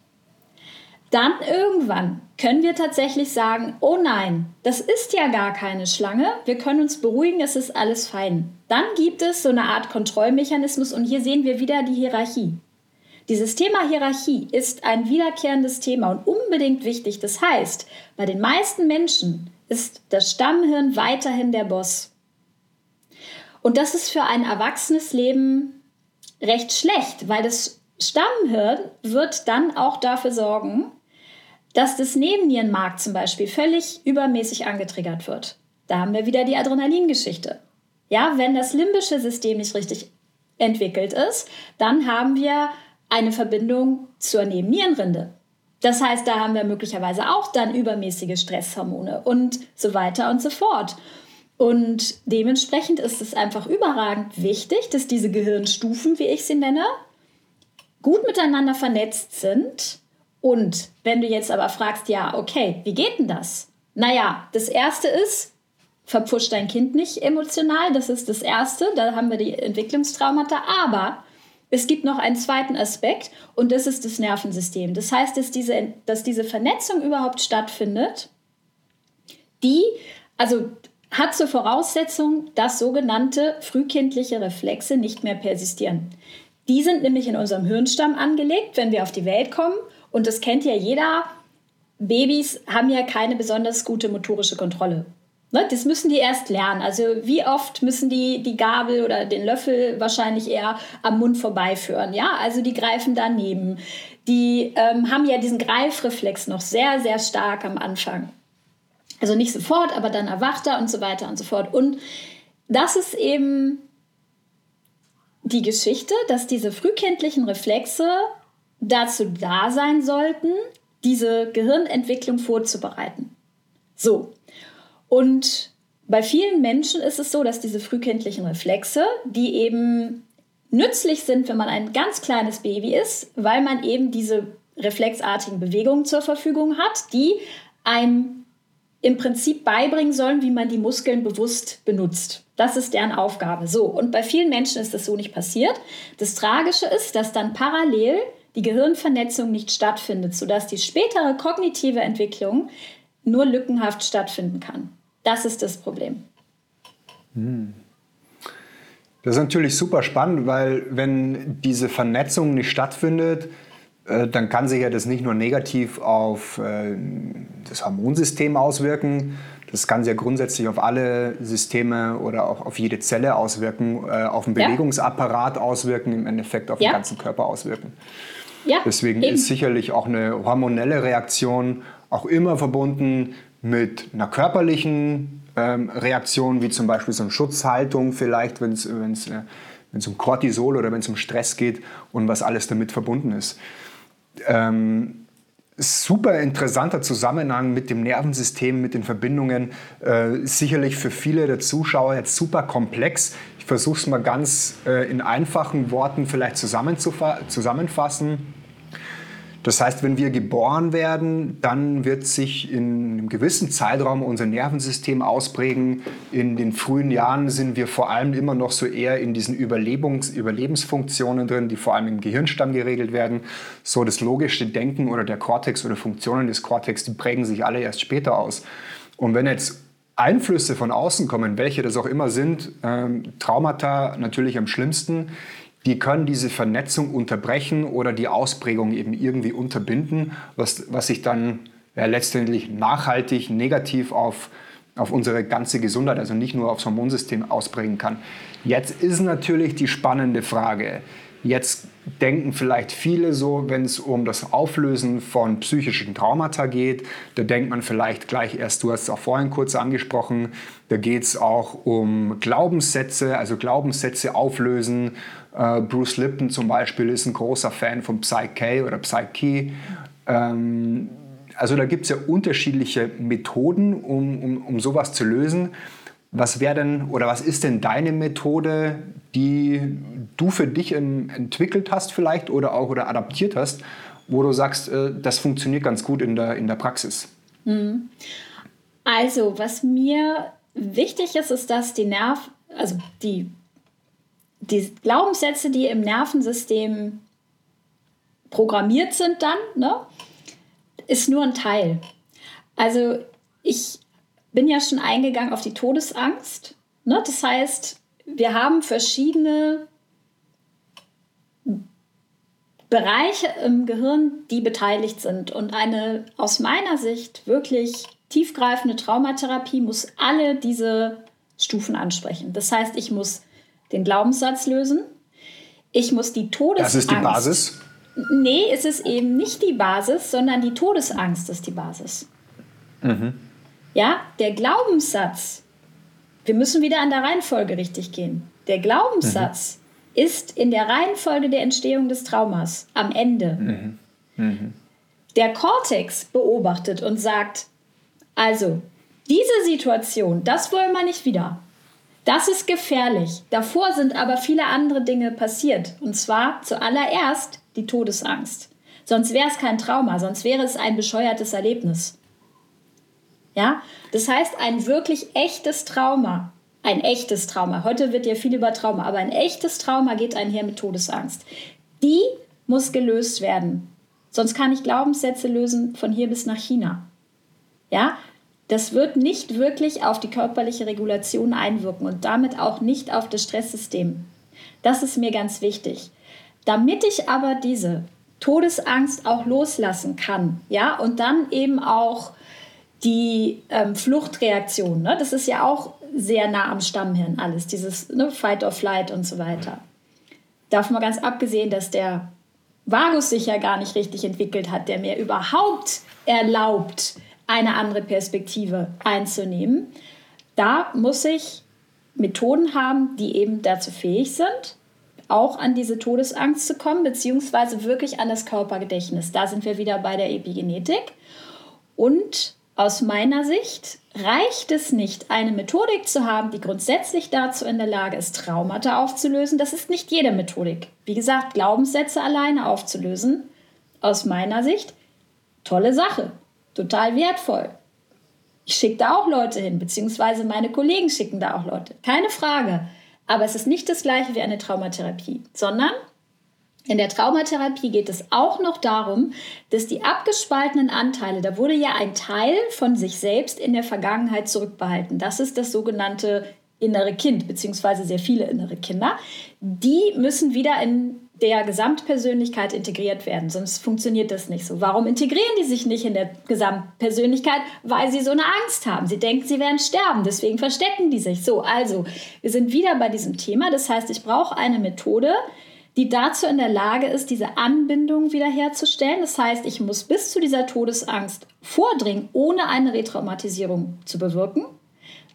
dann irgendwann können wir tatsächlich sagen, oh nein, das ist ja gar keine Schlange, wir können uns beruhigen, es ist alles fein. Dann gibt es so eine Art Kontrollmechanismus und hier sehen wir wieder die Hierarchie. Dieses Thema Hierarchie ist ein wiederkehrendes Thema und unbedingt wichtig. Das heißt, bei den meisten Menschen ist das Stammhirn weiterhin der Boss. Und das ist für ein erwachsenes Leben recht schlecht, weil das Stammhirn wird dann auch dafür sorgen, dass das Nebennierenmark zum Beispiel völlig übermäßig angetriggert wird. Da haben wir wieder die Adrenalingeschichte. Ja, wenn das limbische System nicht richtig entwickelt ist, dann haben wir eine Verbindung zur Nebennierenrinde. Das heißt, da haben wir möglicherweise auch dann übermäßige Stresshormone und so weiter und so fort. Und dementsprechend ist es einfach überragend wichtig, dass diese Gehirnstufen, wie ich sie nenne, gut miteinander vernetzt sind. Und wenn du jetzt aber fragst, ja, okay, wie geht denn das? Naja, das erste ist, verpfuscht dein Kind nicht emotional, das ist das erste, da haben wir die Entwicklungstraumata, aber es gibt noch einen zweiten Aspekt und das ist das Nervensystem. Das heißt, dass diese, dass diese Vernetzung überhaupt stattfindet, die, also hat zur Voraussetzung, dass sogenannte frühkindliche Reflexe nicht mehr persistieren. Die sind nämlich in unserem Hirnstamm angelegt, wenn wir auf die Welt kommen. Und das kennt ja jeder. Babys haben ja keine besonders gute motorische Kontrolle. Ne, das müssen die erst lernen. Also wie oft müssen die die Gabel oder den Löffel wahrscheinlich eher am Mund vorbeiführen. Ja, also die greifen daneben. Die ähm, haben ja diesen Greifreflex noch sehr, sehr stark am Anfang. Also nicht sofort, aber dann erwacht er und so weiter und so fort. Und das ist eben die Geschichte, dass diese frühkindlichen Reflexe dazu da sein sollten, diese Gehirnentwicklung vorzubereiten. So. Und bei vielen Menschen ist es so, dass diese frühkindlichen Reflexe, die eben nützlich sind, wenn man ein ganz kleines Baby ist, weil man eben diese reflexartigen Bewegungen zur Verfügung hat, die einem im Prinzip beibringen sollen, wie man die Muskeln bewusst benutzt. Das ist deren Aufgabe. So, und bei vielen Menschen ist das so nicht passiert. Das Tragische ist, dass dann parallel die Gehirnvernetzung nicht stattfindet, sodass die spätere kognitive Entwicklung nur lückenhaft stattfinden kann. Das ist das Problem. Hm. Das ist natürlich super spannend, weil wenn diese Vernetzung nicht stattfindet, äh, dann kann sich ja das nicht nur negativ auf äh, das Hormonsystem auswirken, das kann sich ja grundsätzlich auf alle Systeme oder auch auf jede Zelle auswirken, äh, auf den Bewegungsapparat auswirken, im Endeffekt auf ja. den ganzen Körper auswirken. Ja, Deswegen eben. ist sicherlich auch eine hormonelle Reaktion auch immer verbunden mit einer körperlichen ähm, Reaktion, wie zum Beispiel so eine Schutzhaltung vielleicht, wenn es äh, um Cortisol oder wenn es um Stress geht und was alles damit verbunden ist. Ähm, super interessanter Zusammenhang mit dem Nervensystem, mit den Verbindungen. Äh, sicherlich für viele der Zuschauer jetzt super komplex. Ich versuche es mal ganz äh, in einfachen Worten vielleicht zusammenfassen. Das heißt, wenn wir geboren werden, dann wird sich in einem gewissen Zeitraum unser Nervensystem ausprägen. In den frühen Jahren sind wir vor allem immer noch so eher in diesen Überlebens Überlebensfunktionen drin, die vor allem im Gehirnstamm geregelt werden. So das logische Denken oder der Kortex oder Funktionen des Kortex, die prägen sich alle erst später aus. Und wenn jetzt Einflüsse von außen kommen, welche das auch immer sind, ähm, Traumata natürlich am schlimmsten, die können diese Vernetzung unterbrechen oder die Ausprägung eben irgendwie unterbinden, was, was sich dann ja, letztendlich nachhaltig negativ auf, auf unsere ganze Gesundheit, also nicht nur aufs Hormonsystem ausprägen kann. Jetzt ist natürlich die spannende Frage. Jetzt denken vielleicht viele so, wenn es um das Auflösen von psychischen Traumata geht, da denkt man vielleicht gleich erst, du hast es auch vorhin kurz angesprochen, da geht es auch um Glaubenssätze, also Glaubenssätze auflösen, Bruce Lipton zum Beispiel ist ein großer Fan von Psyche oder Psyche. Ähm, also da gibt es ja unterschiedliche Methoden, um, um, um sowas zu lösen. Was wäre denn oder was ist denn deine Methode, die du für dich entwickelt hast vielleicht oder auch oder adaptiert hast, wo du sagst, äh, das funktioniert ganz gut in der, in der Praxis? Mhm. Also, was mir wichtig ist, ist, dass die Nerv, also die die Glaubenssätze, die im Nervensystem programmiert sind dann, ne, ist nur ein Teil. Also ich bin ja schon eingegangen auf die Todesangst. Ne? Das heißt, wir haben verschiedene Bereiche im Gehirn, die beteiligt sind. Und eine aus meiner Sicht wirklich tiefgreifende Traumatherapie muss alle diese Stufen ansprechen. Das heißt, ich muss den Glaubenssatz lösen. Ich muss die Todesangst. Das ist die Basis? Nee, es ist eben nicht die Basis, sondern die Todesangst ist die Basis. Mhm. Ja, der Glaubenssatz, wir müssen wieder an der Reihenfolge richtig gehen. Der Glaubenssatz mhm. ist in der Reihenfolge der Entstehung des Traumas am Ende. Mhm. mhm. Der Kortex beobachtet und sagt, also, diese Situation, das wollen wir nicht wieder. Das ist gefährlich. Davor sind aber viele andere Dinge passiert. Und zwar zuallererst die Todesangst. Sonst wäre es kein Trauma, sonst wäre es ein bescheuertes Erlebnis. Ja, das heißt, ein wirklich echtes Trauma, ein echtes Trauma. Heute wird ja viel über Trauma, aber ein echtes Trauma geht einher mit Todesangst. Die muss gelöst werden. Sonst kann ich Glaubenssätze lösen von hier bis nach China. Ja, das wird nicht wirklich auf die körperliche Regulation einwirken und damit auch nicht auf das Stresssystem. Das ist mir ganz wichtig. Damit ich aber diese Todesangst auch loslassen kann, ja, und dann eben auch die ähm, Fluchtreaktion, ne, das ist ja auch sehr nah am Stammhirn alles, dieses ne, Fight or Flight und so weiter. Davon mal ganz abgesehen, dass der Vagus sich ja gar nicht richtig entwickelt hat, der mir überhaupt erlaubt, eine andere Perspektive einzunehmen. Da muss ich Methoden haben, die eben dazu fähig sind, auch an diese Todesangst zu kommen, beziehungsweise wirklich an das Körpergedächtnis. Da sind wir wieder bei der Epigenetik. Und aus meiner Sicht reicht es nicht, eine Methodik zu haben, die grundsätzlich dazu in der Lage ist, Traumata aufzulösen. Das ist nicht jede Methodik. Wie gesagt, Glaubenssätze alleine aufzulösen, aus meiner Sicht, tolle Sache, total wertvoll. Ich schicke da auch Leute hin, beziehungsweise meine Kollegen schicken da auch Leute. Keine Frage. Aber es ist nicht das gleiche wie eine Traumatherapie, sondern in der Traumatherapie geht es auch noch darum, dass die abgespaltenen Anteile, da wurde ja ein Teil von sich selbst in der Vergangenheit zurückbehalten. Das ist das sogenannte innere Kind, beziehungsweise sehr viele innere Kinder. Die müssen wieder in der Gesamtpersönlichkeit integriert werden, sonst funktioniert das nicht so. Warum integrieren die sich nicht in der Gesamtpersönlichkeit? Weil sie so eine Angst haben. Sie denken, sie werden sterben, deswegen verstecken die sich. So, also, wir sind wieder bei diesem Thema. Das heißt, ich brauche eine Methode, die dazu in der Lage ist, diese Anbindung wiederherzustellen. Das heißt, ich muss bis zu dieser Todesangst vordringen, ohne eine Retraumatisierung zu bewirken.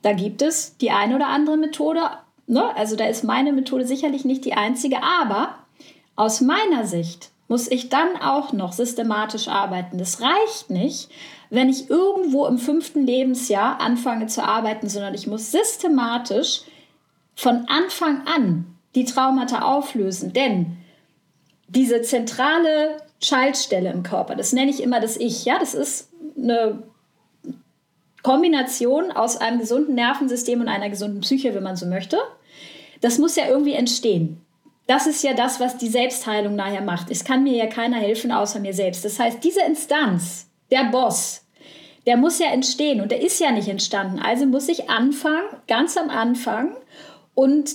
Da gibt es die eine oder andere Methode. Ne? Also da ist meine Methode sicherlich nicht die einzige, aber aus meiner Sicht muss ich dann auch noch systematisch arbeiten. Das reicht nicht, wenn ich irgendwo im fünften Lebensjahr anfange zu arbeiten, sondern ich muss systematisch von Anfang an die Traumata auflösen. Denn diese zentrale Schaltstelle im Körper, das nenne ich immer das Ich, ja, das ist eine Kombination aus einem gesunden Nervensystem und einer gesunden Psyche, wenn man so möchte. Das muss ja irgendwie entstehen. Das ist ja das, was die Selbstheilung nachher macht. Es kann mir ja keiner helfen außer mir selbst. Das heißt, diese Instanz, der Boss, der muss ja entstehen und der ist ja nicht entstanden. Also muss ich anfangen, ganz am Anfang und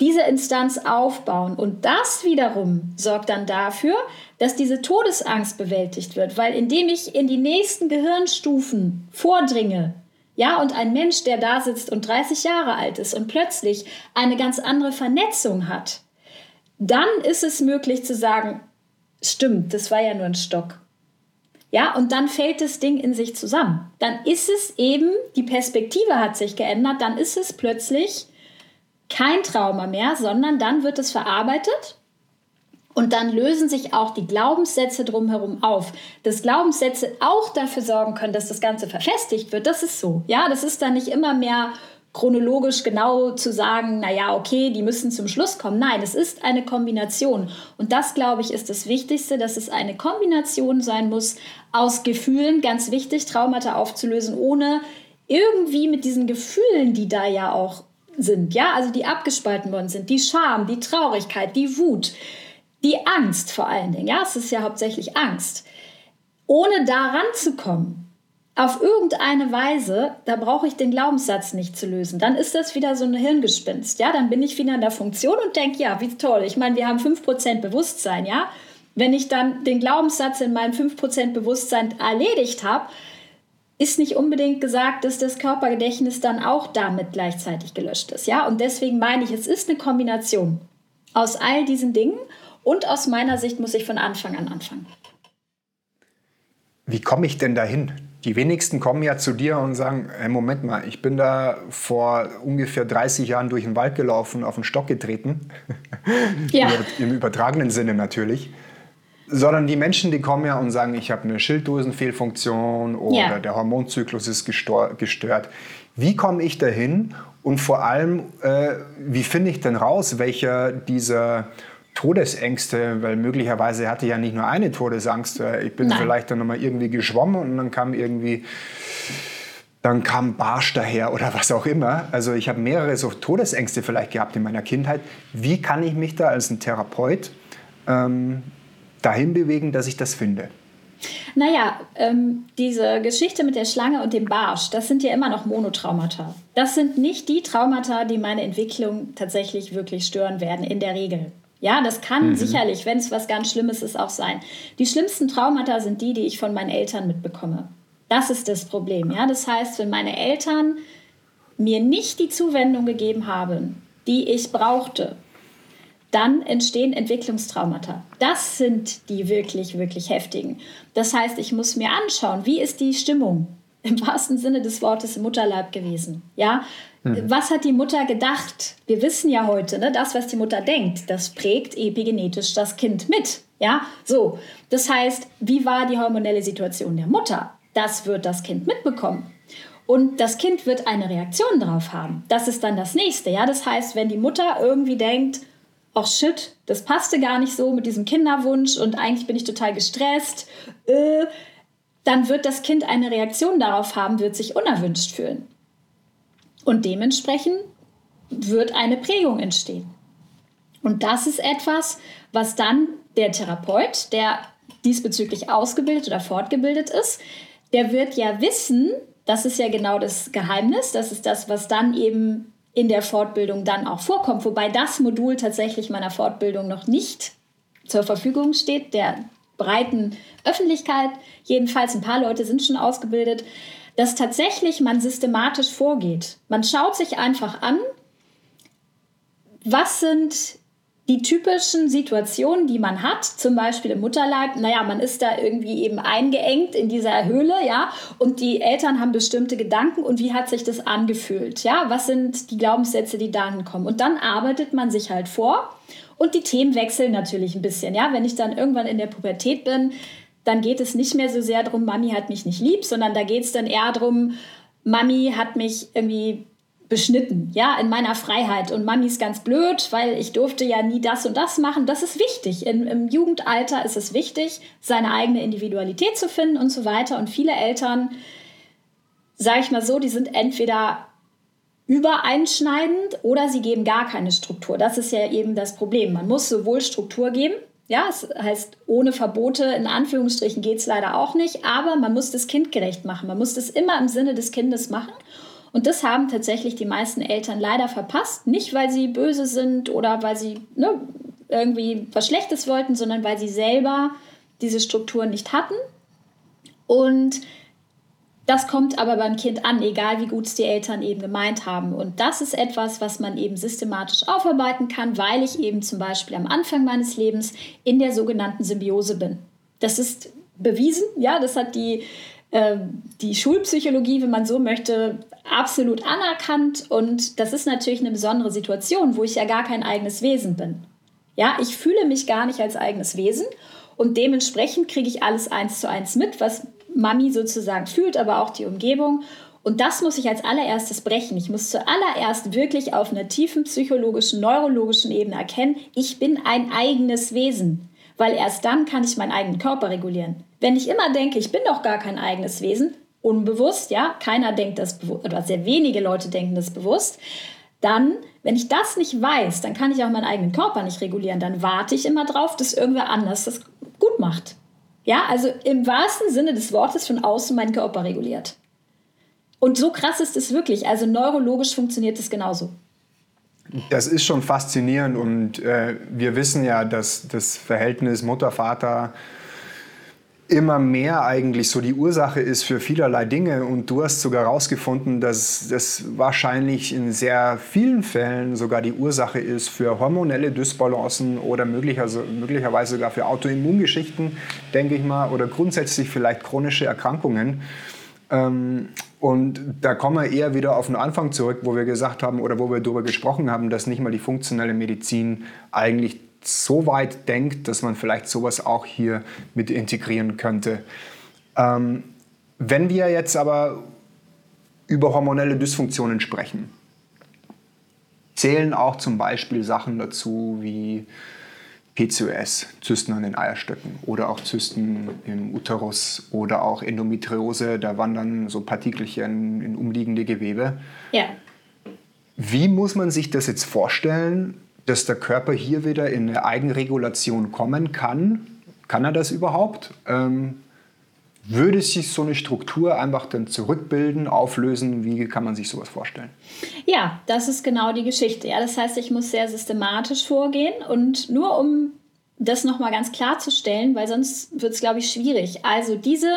diese Instanz aufbauen. Und das wiederum sorgt dann dafür, dass diese Todesangst bewältigt wird, weil indem ich in die nächsten Gehirnstufen vordringe, ja, und ein Mensch, der da sitzt und 30 Jahre alt ist und plötzlich eine ganz andere Vernetzung hat, dann ist es möglich zu sagen, stimmt, das war ja nur ein Stock. Ja, und dann fällt das Ding in sich zusammen. Dann ist es eben, die Perspektive hat sich geändert, dann ist es plötzlich kein Trauma mehr, sondern dann wird es verarbeitet und dann lösen sich auch die Glaubenssätze drumherum auf. Dass Glaubenssätze auch dafür sorgen können, dass das Ganze verfestigt wird, das ist so. Ja, das ist dann nicht immer mehr chronologisch genau zu sagen, naja, okay, die müssen zum Schluss kommen. Nein, es ist eine Kombination. Und das, glaube ich, ist das Wichtigste, dass es eine Kombination sein muss aus Gefühlen, ganz wichtig, Traumata aufzulösen, ohne irgendwie mit diesen Gefühlen, die da ja auch sind, ja, also die abgespalten worden sind, die Scham, die Traurigkeit, die Wut, die Angst vor allen Dingen, ja, es ist ja hauptsächlich Angst. Ohne da ranzukommen, auf irgendeine Weise, da brauche ich den Glaubenssatz nicht zu lösen. Dann ist das wieder so ein Hirngespinst, ja, dann bin ich wieder in der Funktion und denke, ja, wie toll, ich meine, wir haben 5% Bewusstsein, ja. Wenn ich dann den Glaubenssatz in meinem 5% Bewusstsein erledigt habe, ist nicht unbedingt gesagt, dass das Körpergedächtnis dann auch damit gleichzeitig gelöscht ist. Ja? Und deswegen meine ich, es ist eine Kombination aus all diesen Dingen und aus meiner Sicht muss ich von Anfang an anfangen. Wie komme ich denn dahin? Die wenigsten kommen ja zu dir und sagen, hey, Moment mal, ich bin da vor ungefähr 30 Jahren durch den Wald gelaufen, auf den Stock getreten. Ja. Im übertragenen Sinne natürlich. Sondern die Menschen, die kommen ja und sagen, ich habe eine Schilddrüsenfehlfunktion oder ja. der Hormonzyklus ist gestört. Wie komme ich dahin und vor allem, äh, wie finde ich denn raus, welcher dieser Todesängste, weil möglicherweise hatte ich ja nicht nur eine Todesangst, äh, ich bin Nein. vielleicht dann nochmal irgendwie geschwommen und dann kam irgendwie dann kam Barsch daher oder was auch immer. Also ich habe mehrere so Todesängste vielleicht gehabt in meiner Kindheit. Wie kann ich mich da als ein Therapeut ähm, dahin bewegen, dass ich das finde? Naja, ähm, diese Geschichte mit der Schlange und dem Barsch, das sind ja immer noch Monotraumata. Das sind nicht die Traumata, die meine Entwicklung tatsächlich wirklich stören werden, in der Regel. Ja, das kann mhm. sicherlich, wenn es was ganz Schlimmes ist, auch sein. Die schlimmsten Traumata sind die, die ich von meinen Eltern mitbekomme. Das ist das Problem. Ja, das heißt, wenn meine Eltern mir nicht die Zuwendung gegeben haben, die ich brauchte, dann entstehen Entwicklungstraumata. Das sind die wirklich, wirklich heftigen. Das heißt, ich muss mir anschauen, wie ist die Stimmung im wahrsten Sinne des Wortes im Mutterleib gewesen. Ja, hm. was hat die Mutter gedacht? Wir wissen ja heute, ne, das, was die Mutter denkt, das prägt epigenetisch das Kind mit. Ja, so. Das heißt, wie war die hormonelle Situation der Mutter? Das wird das Kind mitbekommen. Und das Kind wird eine Reaktion darauf haben. Das ist dann das nächste. Ja, das heißt, wenn die Mutter irgendwie denkt, ach shit, das passte gar nicht so mit diesem Kinderwunsch und eigentlich bin ich total gestresst, äh, dann wird das Kind eine Reaktion darauf haben, wird sich unerwünscht fühlen. Und dementsprechend wird eine Prägung entstehen. Und das ist etwas, was dann der Therapeut, der diesbezüglich ausgebildet oder fortgebildet ist, der wird ja wissen, das ist ja genau das Geheimnis, das ist das, was dann eben in der Fortbildung dann auch vorkommt, wobei das Modul tatsächlich meiner Fortbildung noch nicht zur Verfügung steht, der breiten Öffentlichkeit. Jedenfalls ein paar Leute sind schon ausgebildet, dass tatsächlich man systematisch vorgeht. Man schaut sich einfach an, was sind die typischen Situationen, die man hat, zum Beispiel im Mutterleib, naja, man ist da irgendwie eben eingeengt in dieser Höhle, ja, und die Eltern haben bestimmte Gedanken und wie hat sich das angefühlt, ja, was sind die Glaubenssätze, die dahin kommen. Und dann arbeitet man sich halt vor und die Themen wechseln natürlich ein bisschen, ja, wenn ich dann irgendwann in der Pubertät bin, dann geht es nicht mehr so sehr darum, Mami hat mich nicht lieb, sondern da geht es dann eher darum, Mami hat mich irgendwie beschnitten, ja, in meiner Freiheit. Und Mami ist ganz blöd, weil ich durfte ja nie das und das machen. Das ist wichtig. In, Im Jugendalter ist es wichtig, seine eigene Individualität zu finden und so weiter. Und viele Eltern, sage ich mal so, die sind entweder übereinschneidend oder sie geben gar keine Struktur. Das ist ja eben das Problem. Man muss sowohl Struktur geben, ja, es heißt, ohne Verbote in Anführungsstrichen geht es leider auch nicht, aber man muss das kindgerecht machen. Man muss das immer im Sinne des Kindes machen. Und das haben tatsächlich die meisten Eltern leider verpasst. Nicht, weil sie böse sind oder weil sie ne, irgendwie was Schlechtes wollten, sondern weil sie selber diese Strukturen nicht hatten. Und das kommt aber beim Kind an, egal wie gut es die Eltern eben gemeint haben. Und das ist etwas, was man eben systematisch aufarbeiten kann, weil ich eben zum Beispiel am Anfang meines Lebens in der sogenannten Symbiose bin. Das ist bewiesen, ja, das hat die, äh, die Schulpsychologie, wenn man so möchte, absolut anerkannt und das ist natürlich eine besondere Situation, wo ich ja gar kein eigenes Wesen bin. Ja, ich fühle mich gar nicht als eigenes Wesen und dementsprechend kriege ich alles eins zu eins mit, was Mami sozusagen fühlt, aber auch die Umgebung. Und das muss ich als allererstes brechen. Ich muss zuallererst wirklich auf einer tiefen psychologischen, neurologischen Ebene erkennen, ich bin ein eigenes Wesen, weil erst dann kann ich meinen eigenen Körper regulieren. Wenn ich immer denke, ich bin doch gar kein eigenes Wesen, unbewusst, ja, keiner denkt das bewusst, oder sehr wenige Leute denken das bewusst, dann, wenn ich das nicht weiß, dann kann ich auch meinen eigenen Körper nicht regulieren. Dann warte ich immer drauf, dass irgendwer anders das gut macht. Ja, also im wahrsten Sinne des Wortes von außen meinen Körper reguliert. Und so krass ist es wirklich. Also neurologisch funktioniert es genauso. Das ist schon faszinierend und äh, wir wissen ja, dass das Verhältnis Mutter-Vater immer mehr eigentlich so die Ursache ist für vielerlei Dinge. Und du hast sogar herausgefunden, dass das wahrscheinlich in sehr vielen Fällen sogar die Ursache ist für hormonelle Dysbalancen oder möglicherweise, sogar für Autoimmungeschichten, denke ich mal, oder grundsätzlich vielleicht chronische Erkrankungen. Ähm, und da kommen wir eher wieder auf den Anfang zurück, wo wir gesagt haben oder wo wir darüber gesprochen haben, dass nicht mal die funktionelle Medizin eigentlich so weit denkt, dass man vielleicht sowas auch hier mit integrieren könnte. Ähm, wenn wir jetzt aber über hormonelle Dysfunktionen sprechen, zählen auch zum Beispiel Sachen dazu wie PCOS, Zysten an den Eierstöcken oder auch Zysten im Uterus oder auch Endometriose, da wandern so Partikelchen in umliegende Gewebe. Ja. Wie muss man sich das jetzt vorstellen, dass der Körper hier wieder in eine Eigenregulation kommen kann. Kann er das überhaupt? Ähm, würde sich so eine Struktur einfach dann zurückbilden, auflösen? Wie kann man sich sowas vorstellen? Ja, das ist genau die Geschichte. Ja, das heißt, ich muss sehr systematisch vorgehen und nur um das nochmal ganz klarzustellen, weil sonst wird es, glaube ich, schwierig. Also diese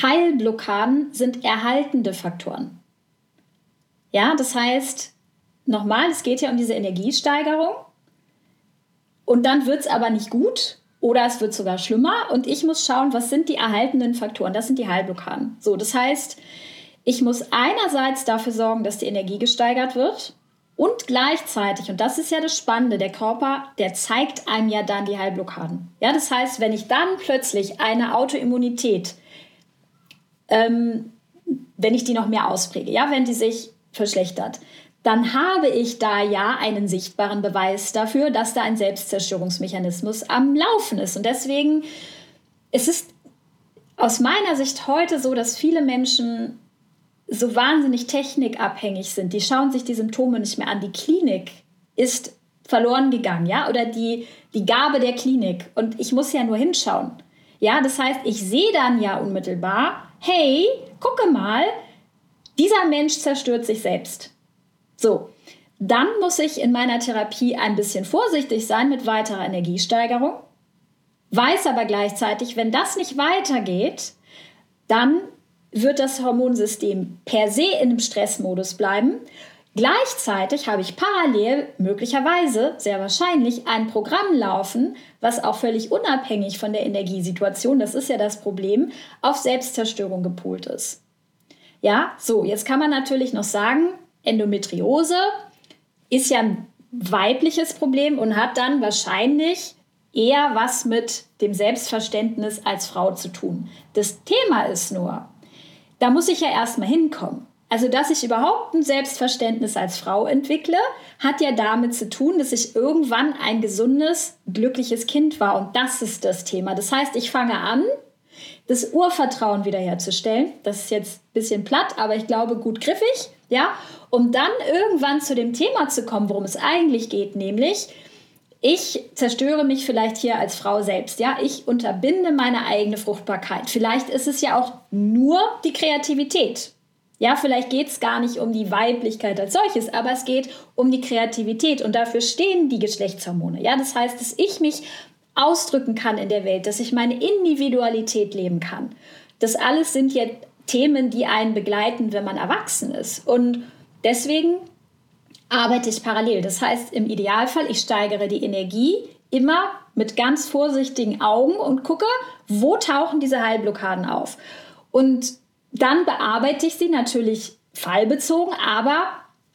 Heilblockaden sind erhaltende Faktoren. Ja, das heißt, nochmal, es geht ja um diese Energiesteigerung. Und dann wird es aber nicht gut, oder es wird sogar schlimmer und ich muss schauen, was sind die erhaltenen Faktoren. Das sind die Heilblockaden. So, das heißt, ich muss einerseits dafür sorgen, dass die Energie gesteigert wird und gleichzeitig, und das ist ja das Spannende, der Körper, der zeigt einem ja dann die Heilblockaden. Ja, das heißt, wenn ich dann plötzlich eine Autoimmunität, ähm, wenn ich die noch mehr auspräge, ja, wenn die sich verschlechtert, dann habe ich da ja einen sichtbaren Beweis dafür, dass da ein Selbstzerstörungsmechanismus am Laufen ist. Und deswegen es ist aus meiner Sicht heute so, dass viele Menschen so wahnsinnig technikabhängig sind. Die schauen sich die Symptome nicht mehr an. Die Klinik ist verloren gegangen, ja, oder die, die Gabe der Klinik. Und ich muss ja nur hinschauen. Ja, das heißt, ich sehe dann ja unmittelbar, hey, gucke mal, dieser Mensch zerstört sich selbst. So, dann muss ich in meiner Therapie ein bisschen vorsichtig sein mit weiterer Energiesteigerung, weiß aber gleichzeitig, wenn das nicht weitergeht, dann wird das Hormonsystem per se in einem Stressmodus bleiben. Gleichzeitig habe ich parallel möglicherweise, sehr wahrscheinlich, ein Programm laufen, was auch völlig unabhängig von der Energiesituation, das ist ja das Problem, auf Selbstzerstörung gepolt ist. Ja, so, jetzt kann man natürlich noch sagen, Endometriose ist ja ein weibliches Problem und hat dann wahrscheinlich eher was mit dem Selbstverständnis als Frau zu tun. Das Thema ist nur, da muss ich ja erstmal hinkommen. Also, dass ich überhaupt ein Selbstverständnis als Frau entwickle, hat ja damit zu tun, dass ich irgendwann ein gesundes, glückliches Kind war. Und das ist das Thema. Das heißt, ich fange an, das Urvertrauen wiederherzustellen. Das ist jetzt ein bisschen platt, aber ich glaube gut griffig ja, um dann irgendwann zu dem Thema zu kommen, worum es eigentlich geht, nämlich ich zerstöre mich vielleicht hier als Frau selbst, ja, ich unterbinde meine eigene Fruchtbarkeit. Vielleicht ist es ja auch nur die Kreativität. Ja, vielleicht geht es gar nicht um die Weiblichkeit als solches, aber es geht um die Kreativität und dafür stehen die Geschlechtshormone. Ja, das heißt, dass ich mich ausdrücken kann in der Welt, dass ich meine Individualität leben kann. Das alles sind ja Themen, die einen begleiten, wenn man erwachsen ist. Und deswegen arbeite ich parallel. Das heißt, im Idealfall, ich steigere die Energie immer mit ganz vorsichtigen Augen und gucke, wo tauchen diese Heilblockaden auf. Und dann bearbeite ich sie natürlich fallbezogen, aber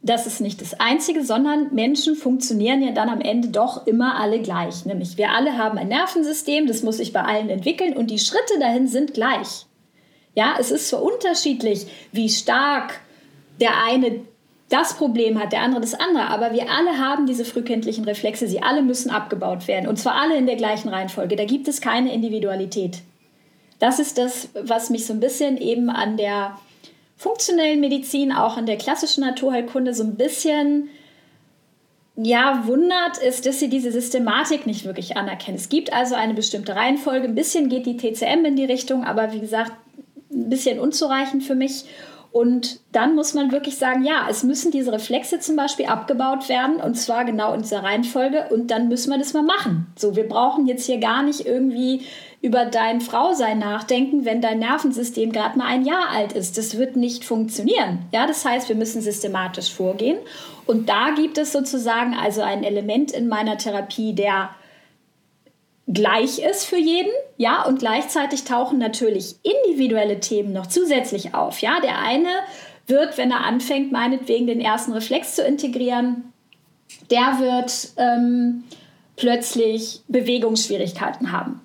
das ist nicht das Einzige, sondern Menschen funktionieren ja dann am Ende doch immer alle gleich. Nämlich wir alle haben ein Nervensystem, das muss sich bei allen entwickeln und die Schritte dahin sind gleich. Ja, es ist so unterschiedlich, wie stark der eine das Problem hat, der andere das andere. Aber wir alle haben diese frühkindlichen Reflexe. Sie alle müssen abgebaut werden. Und zwar alle in der gleichen Reihenfolge. Da gibt es keine Individualität. Das ist das, was mich so ein bisschen eben an der funktionellen Medizin, auch an der klassischen Naturheilkunde so ein bisschen ja, wundert, ist, dass sie diese Systematik nicht wirklich anerkennen. Es gibt also eine bestimmte Reihenfolge. Ein bisschen geht die TCM in die Richtung, aber wie gesagt, ein bisschen unzureichend für mich. Und dann muss man wirklich sagen, ja, es müssen diese Reflexe zum Beispiel abgebaut werden und zwar genau in dieser Reihenfolge und dann müssen wir das mal machen. So, wir brauchen jetzt hier gar nicht irgendwie über dein Frausein nachdenken, wenn dein Nervensystem gerade mal ein Jahr alt ist. Das wird nicht funktionieren. Ja, das heißt, wir müssen systematisch vorgehen und da gibt es sozusagen also ein Element in meiner Therapie der gleich ist für jeden, ja, und gleichzeitig tauchen natürlich individuelle Themen noch zusätzlich auf, ja. Der eine wird, wenn er anfängt, meinetwegen den ersten Reflex zu integrieren, der wird ähm, plötzlich Bewegungsschwierigkeiten haben,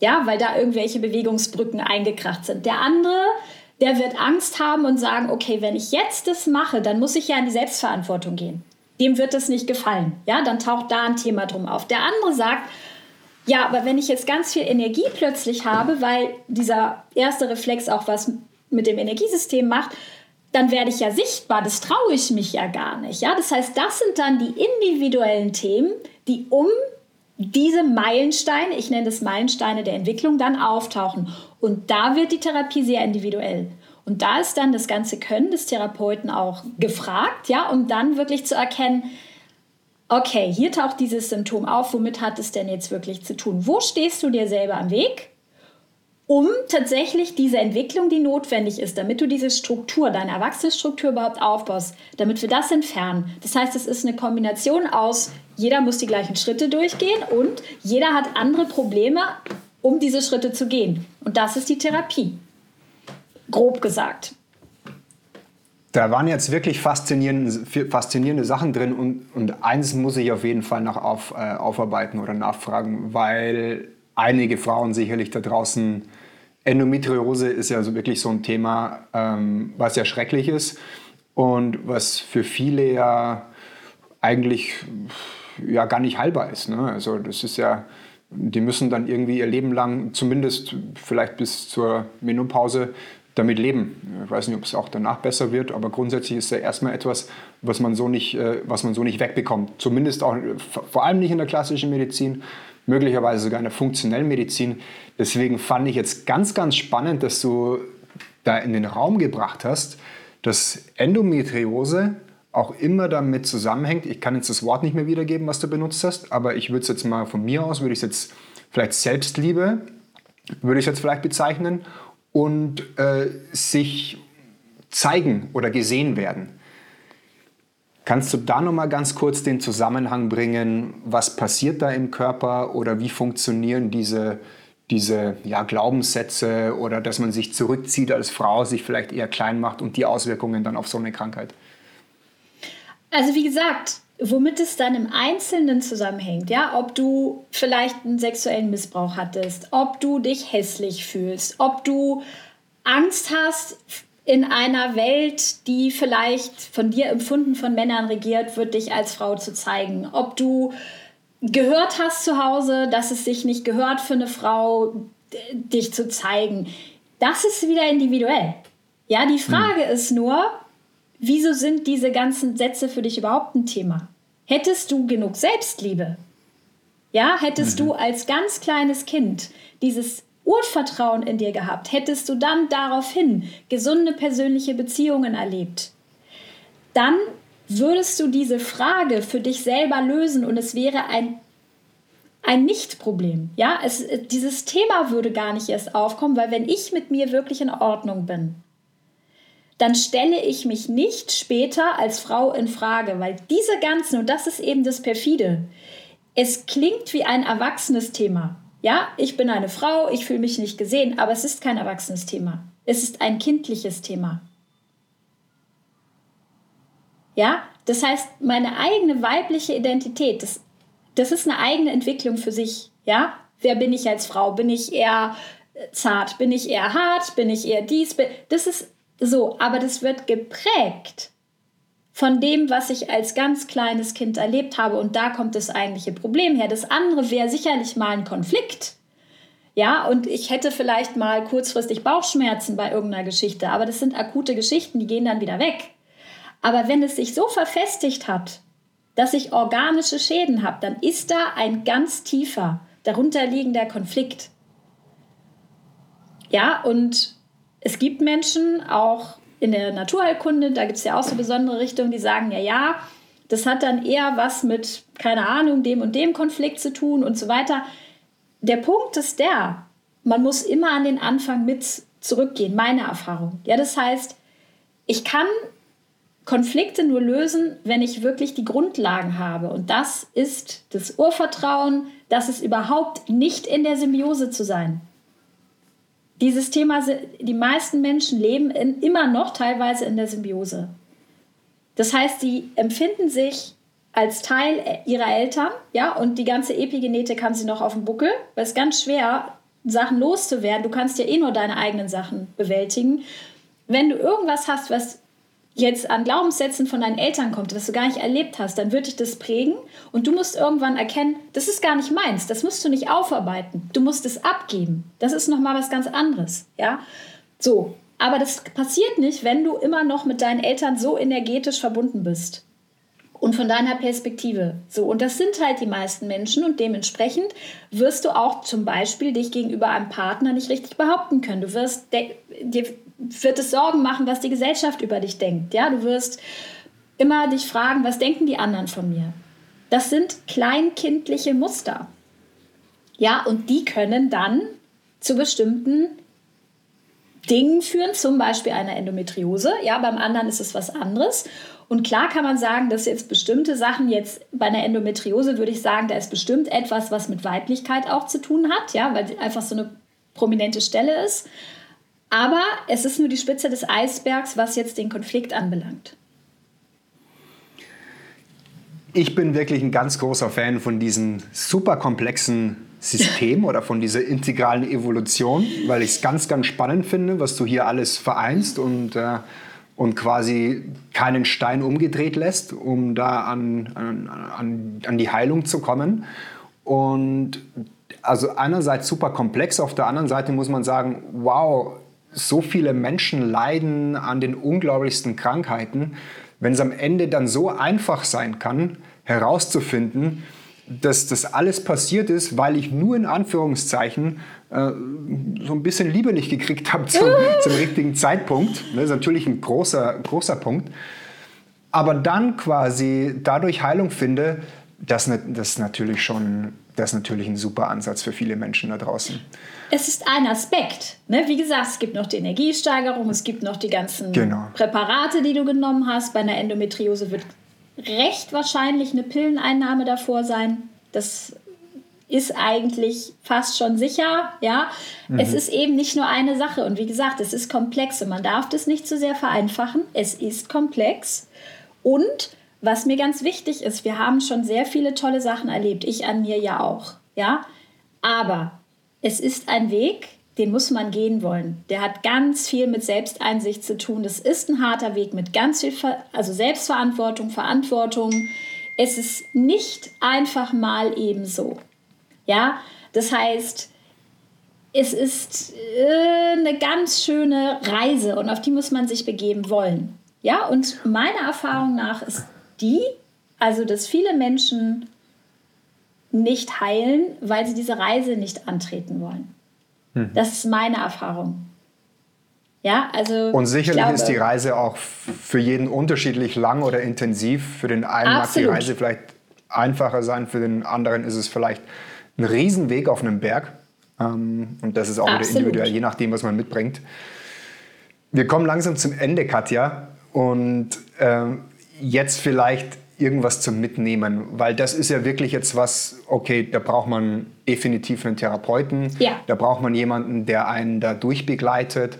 ja, weil da irgendwelche Bewegungsbrücken eingekracht sind. Der andere, der wird Angst haben und sagen, okay, wenn ich jetzt das mache, dann muss ich ja in die Selbstverantwortung gehen. Dem wird das nicht gefallen, ja, dann taucht da ein Thema drum auf. Der andere sagt, ja, aber wenn ich jetzt ganz viel Energie plötzlich habe, weil dieser erste Reflex auch was mit dem Energiesystem macht, dann werde ich ja sichtbar. Das traue ich mich ja gar nicht. Ja, das heißt, das sind dann die individuellen Themen, die um diese Meilensteine, ich nenne das Meilensteine der Entwicklung, dann auftauchen. Und da wird die Therapie sehr individuell. Und da ist dann das ganze Können des Therapeuten auch gefragt, ja, um dann wirklich zu erkennen, okay, hier taucht dieses Symptom auf, womit hat es denn jetzt wirklich zu tun? Wo stehst du dir selber am Weg, um tatsächlich diese Entwicklung, die notwendig ist, damit du diese Struktur, deine Erwachsenenstruktur überhaupt aufbaust, damit wir das entfernen? Das heißt, es ist eine Kombination aus jeder muss die gleichen Schritte durchgehen und jeder hat andere Probleme, um diese Schritte zu gehen. Und das ist die Therapie. Grob gesagt. Da waren jetzt wirklich faszinierende, faszinierende Sachen drin und, und eins muss ich auf jeden Fall noch auf, äh, aufarbeiten oder nachfragen, weil einige Frauen sicherlich da draußen, Endometriose ist ja so wirklich so ein Thema, ähm, was ja schrecklich ist und was für viele ja eigentlich ja gar nicht heilbar ist. Ne? Also das ist ja, die müssen dann irgendwie ihr Leben lang, zumindest vielleicht bis zur Menopause, damit leben. Ich weiß nicht, ob es auch danach besser wird, aber grundsätzlich ist ja erstmal etwas, was man so nicht, äh, was man so nicht wegbekommt. Zumindest auch vor allem nicht in der klassischen Medizin, möglicherweise sogar in der funktionellen Medizin. Deswegen fand ich jetzt ganz, ganz spannend, dass du da in den Raum gebracht hast, dass Endometriose auch immer damit zusammenhängt. Ich kann jetzt das Wort nicht mehr wiedergeben, was du benutzt hast, aber ich würde es jetzt mal von mir aus, würde ich es jetzt vielleicht Selbstliebe, würde ich es jetzt vielleicht bezeichnen und äh, sich zeigen oder gesehen werden. Kannst du da noch mal ganz kurz den Zusammenhang bringen, was passiert da im Körper oder wie funktionieren diese, diese ja, Glaubenssätze oder dass man sich zurückzieht als Frau, sich vielleicht eher klein macht und die Auswirkungen dann auf so eine Krankheit? Also wie gesagt, womit es dann im Einzelnen zusammenhängt, ja, ob du vielleicht einen sexuellen Missbrauch hattest, ob du dich hässlich fühlst, ob du Angst hast in einer Welt, die vielleicht von dir empfunden von Männern regiert wird, dich als Frau zu zeigen, ob du gehört hast zu Hause, dass es sich nicht gehört für eine Frau, dich zu zeigen. Das ist wieder individuell. Ja, die Frage hm. ist nur, Wieso sind diese ganzen Sätze für dich überhaupt ein Thema? Hättest du genug Selbstliebe? Ja, hättest mhm. du als ganz kleines Kind dieses Urvertrauen in dir gehabt, hättest du dann daraufhin gesunde persönliche Beziehungen erlebt, dann würdest du diese Frage für dich selber lösen und es wäre ein, ein Nicht-Problem. Ja, es, dieses Thema würde gar nicht erst aufkommen, weil wenn ich mit mir wirklich in Ordnung bin, dann stelle ich mich nicht später als Frau in Frage, weil diese ganzen, und das ist eben das perfide, es klingt wie ein erwachsenes Thema. Ja, ich bin eine Frau, ich fühle mich nicht gesehen, aber es ist kein erwachsenes Thema. Es ist ein kindliches Thema. Ja, das heißt, meine eigene weibliche Identität, das, das ist eine eigene Entwicklung für sich. Ja, wer bin ich als Frau? Bin ich eher zart? Bin ich eher hart? Bin ich eher dies? Das ist so, aber das wird geprägt von dem, was ich als ganz kleines Kind erlebt habe. Und da kommt das eigentliche Problem her. Das andere wäre sicherlich mal ein Konflikt. Ja, und ich hätte vielleicht mal kurzfristig Bauchschmerzen bei irgendeiner Geschichte, aber das sind akute Geschichten, die gehen dann wieder weg. Aber wenn es sich so verfestigt hat, dass ich organische Schäden habe, dann ist da ein ganz tiefer, darunterliegender Konflikt. Ja, und es gibt Menschen, auch in der Naturheilkunde, da gibt es ja auch so besondere Richtungen, die sagen, ja, ja, das hat dann eher was mit, keine Ahnung, dem und dem Konflikt zu tun und so weiter. Der Punkt ist der, man muss immer an den Anfang mit zurückgehen, meine Erfahrung. Ja, das heißt, ich kann Konflikte nur lösen, wenn ich wirklich die Grundlagen habe. Und das ist das Urvertrauen, das ist überhaupt nicht in der Symbiose zu sein. Dieses Thema, die meisten Menschen leben in, immer noch teilweise in der Symbiose. Das heißt, sie empfinden sich als Teil ihrer Eltern, ja, und die ganze Epigenetik haben sie noch auf dem Buckel, weil es ganz schwer, Sachen loszuwerden. Du kannst ja eh nur deine eigenen Sachen bewältigen. Wenn du irgendwas hast, was jetzt an Glaubenssätzen von deinen Eltern kommt, was du gar nicht erlebt hast, dann wird dich das prägen und du musst irgendwann erkennen, das ist gar nicht meins, das musst du nicht aufarbeiten, du musst es abgeben. Das ist nochmal was ganz anderes, ja? So, aber das passiert nicht, wenn du immer noch mit deinen Eltern so energetisch verbunden bist. Und von deiner Perspektive. So, und das sind halt die meisten Menschen und dementsprechend wirst du auch zum Beispiel dich gegenüber einem Partner nicht richtig behaupten können. Du wirst dir wird es Sorgen machen, was die Gesellschaft über dich denkt. Ja, du wirst immer dich fragen, was denken die anderen von mir? Das sind kleinkindliche Muster. Ja, und die können dann zu bestimmten Dingen führen, zum Beispiel einer Endometriose. Ja, beim anderen ist es was anderes. Und klar kann man sagen, dass jetzt bestimmte Sachen jetzt bei einer Endometriose würde ich sagen, da ist bestimmt etwas, was mit Weiblichkeit auch zu tun hat, ja, weil einfach so eine prominente Stelle ist. Aber es ist nur die Spitze des Eisbergs, was jetzt den Konflikt anbelangt. Ich bin wirklich ein ganz großer Fan von diesen super komplexen System oder von dieser integralen Evolution, weil ich es ganz, ganz spannend finde, was du hier alles vereinst und, äh, und quasi keinen Stein umgedreht lässt, um da an, an, an die Heilung zu kommen. Und also einerseits super komplex, auf der anderen Seite muss man sagen, wow, so viele Menschen leiden an den unglaublichsten Krankheiten. Wenn es am Ende dann so einfach sein kann, herauszufinden, dass das alles passiert ist, weil ich nur in Anführungszeichen äh, so ein bisschen Liebe nicht gekriegt habe zum, zum richtigen Zeitpunkt. Das ist natürlich ein großer, großer Punkt. Aber dann quasi dadurch Heilung finde, das, das ist natürlich schon das ist natürlich ein super Ansatz für viele Menschen da draußen. Es ist ein Aspekt. Ne? Wie gesagt, es gibt noch die Energiesteigerung, es gibt noch die ganzen genau. Präparate, die du genommen hast. Bei einer Endometriose wird recht wahrscheinlich eine Pilleneinnahme davor sein. Das ist eigentlich fast schon sicher, ja. Mhm. Es ist eben nicht nur eine Sache und wie gesagt, es ist komplex und man darf das nicht zu sehr vereinfachen. Es ist komplex und was mir ganz wichtig ist, wir haben schon sehr viele tolle Sachen erlebt, ich an mir ja auch, ja. Aber es ist ein Weg, den muss man gehen wollen. Der hat ganz viel mit Selbsteinsicht zu tun. Das ist ein harter Weg mit ganz viel, Ver also Selbstverantwortung, Verantwortung. Es ist nicht einfach mal ebenso. Ja, das heißt, es ist äh, eine ganz schöne Reise und auf die muss man sich begeben wollen. Ja, und meiner Erfahrung nach ist die, also dass viele Menschen nicht heilen, weil sie diese Reise nicht antreten wollen. Hm. Das ist meine Erfahrung. Ja, also und sicherlich glaube, ist die Reise auch für jeden unterschiedlich lang oder intensiv. Für den einen absolut. mag die Reise vielleicht einfacher sein, für den anderen ist es vielleicht ein Riesenweg auf einem Berg. Ähm, und das ist auch absolut. wieder individuell, je nachdem, was man mitbringt. Wir kommen langsam zum Ende, Katja. Und ähm, jetzt vielleicht irgendwas zum Mitnehmen? Weil das ist ja wirklich jetzt was, okay, da braucht man definitiv einen Therapeuten, ja. da braucht man jemanden, der einen da durchbegleitet.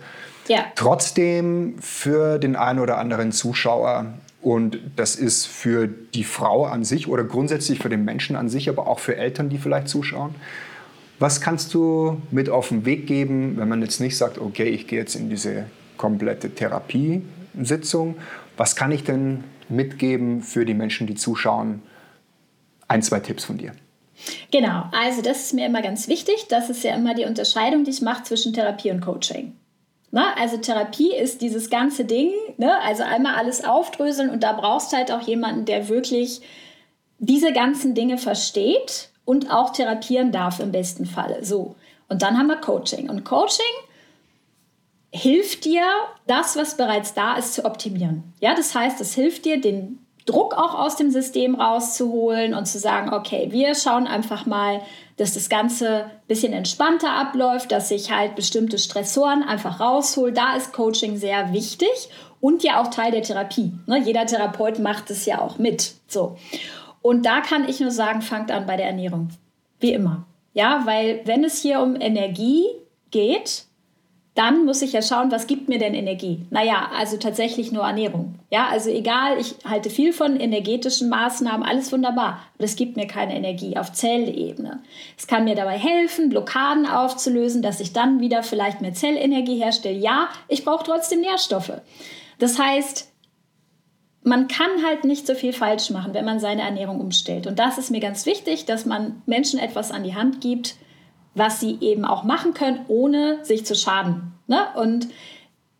Ja. Trotzdem für den einen oder anderen Zuschauer und das ist für die Frau an sich oder grundsätzlich für den Menschen an sich, aber auch für Eltern, die vielleicht zuschauen. Was kannst du mit auf den Weg geben, wenn man jetzt nicht sagt, okay, ich gehe jetzt in diese komplette Therapiesitzung? Was kann ich denn mitgeben für die Menschen, die zuschauen? Ein, zwei Tipps von dir. Genau, also das ist mir immer ganz wichtig. Das ist ja immer die Unterscheidung, die ich mache zwischen Therapie und Coaching. Na, also Therapie ist dieses ganze Ding, ne? also einmal alles aufdröseln und da brauchst halt auch jemanden, der wirklich diese ganzen Dinge versteht und auch therapieren darf im besten Falle. So. Und dann haben wir Coaching. Und Coaching hilft dir, das, was bereits da ist, zu optimieren. Ja, das heißt, es hilft dir, den Druck auch aus dem System rauszuholen und zu sagen, okay, wir schauen einfach mal, dass das Ganze ein bisschen entspannter abläuft, dass ich halt bestimmte Stressoren einfach raushol. Da ist Coaching sehr wichtig und ja auch Teil der Therapie. Ne? Jeder Therapeut macht es ja auch mit. So. Und da kann ich nur sagen, fangt an bei der Ernährung. Wie immer. Ja, weil wenn es hier um Energie geht, dann muss ich ja schauen, was gibt mir denn Energie? Naja, also tatsächlich nur Ernährung. Ja, also egal, ich halte viel von energetischen Maßnahmen, alles wunderbar, aber das gibt mir keine Energie auf Zellebene. Es kann mir dabei helfen, Blockaden aufzulösen, dass ich dann wieder vielleicht mehr Zellenergie herstelle. Ja, ich brauche trotzdem Nährstoffe. Das heißt, man kann halt nicht so viel falsch machen, wenn man seine Ernährung umstellt. Und das ist mir ganz wichtig, dass man Menschen etwas an die Hand gibt, was sie eben auch machen können, ohne sich zu schaden. Ne? Und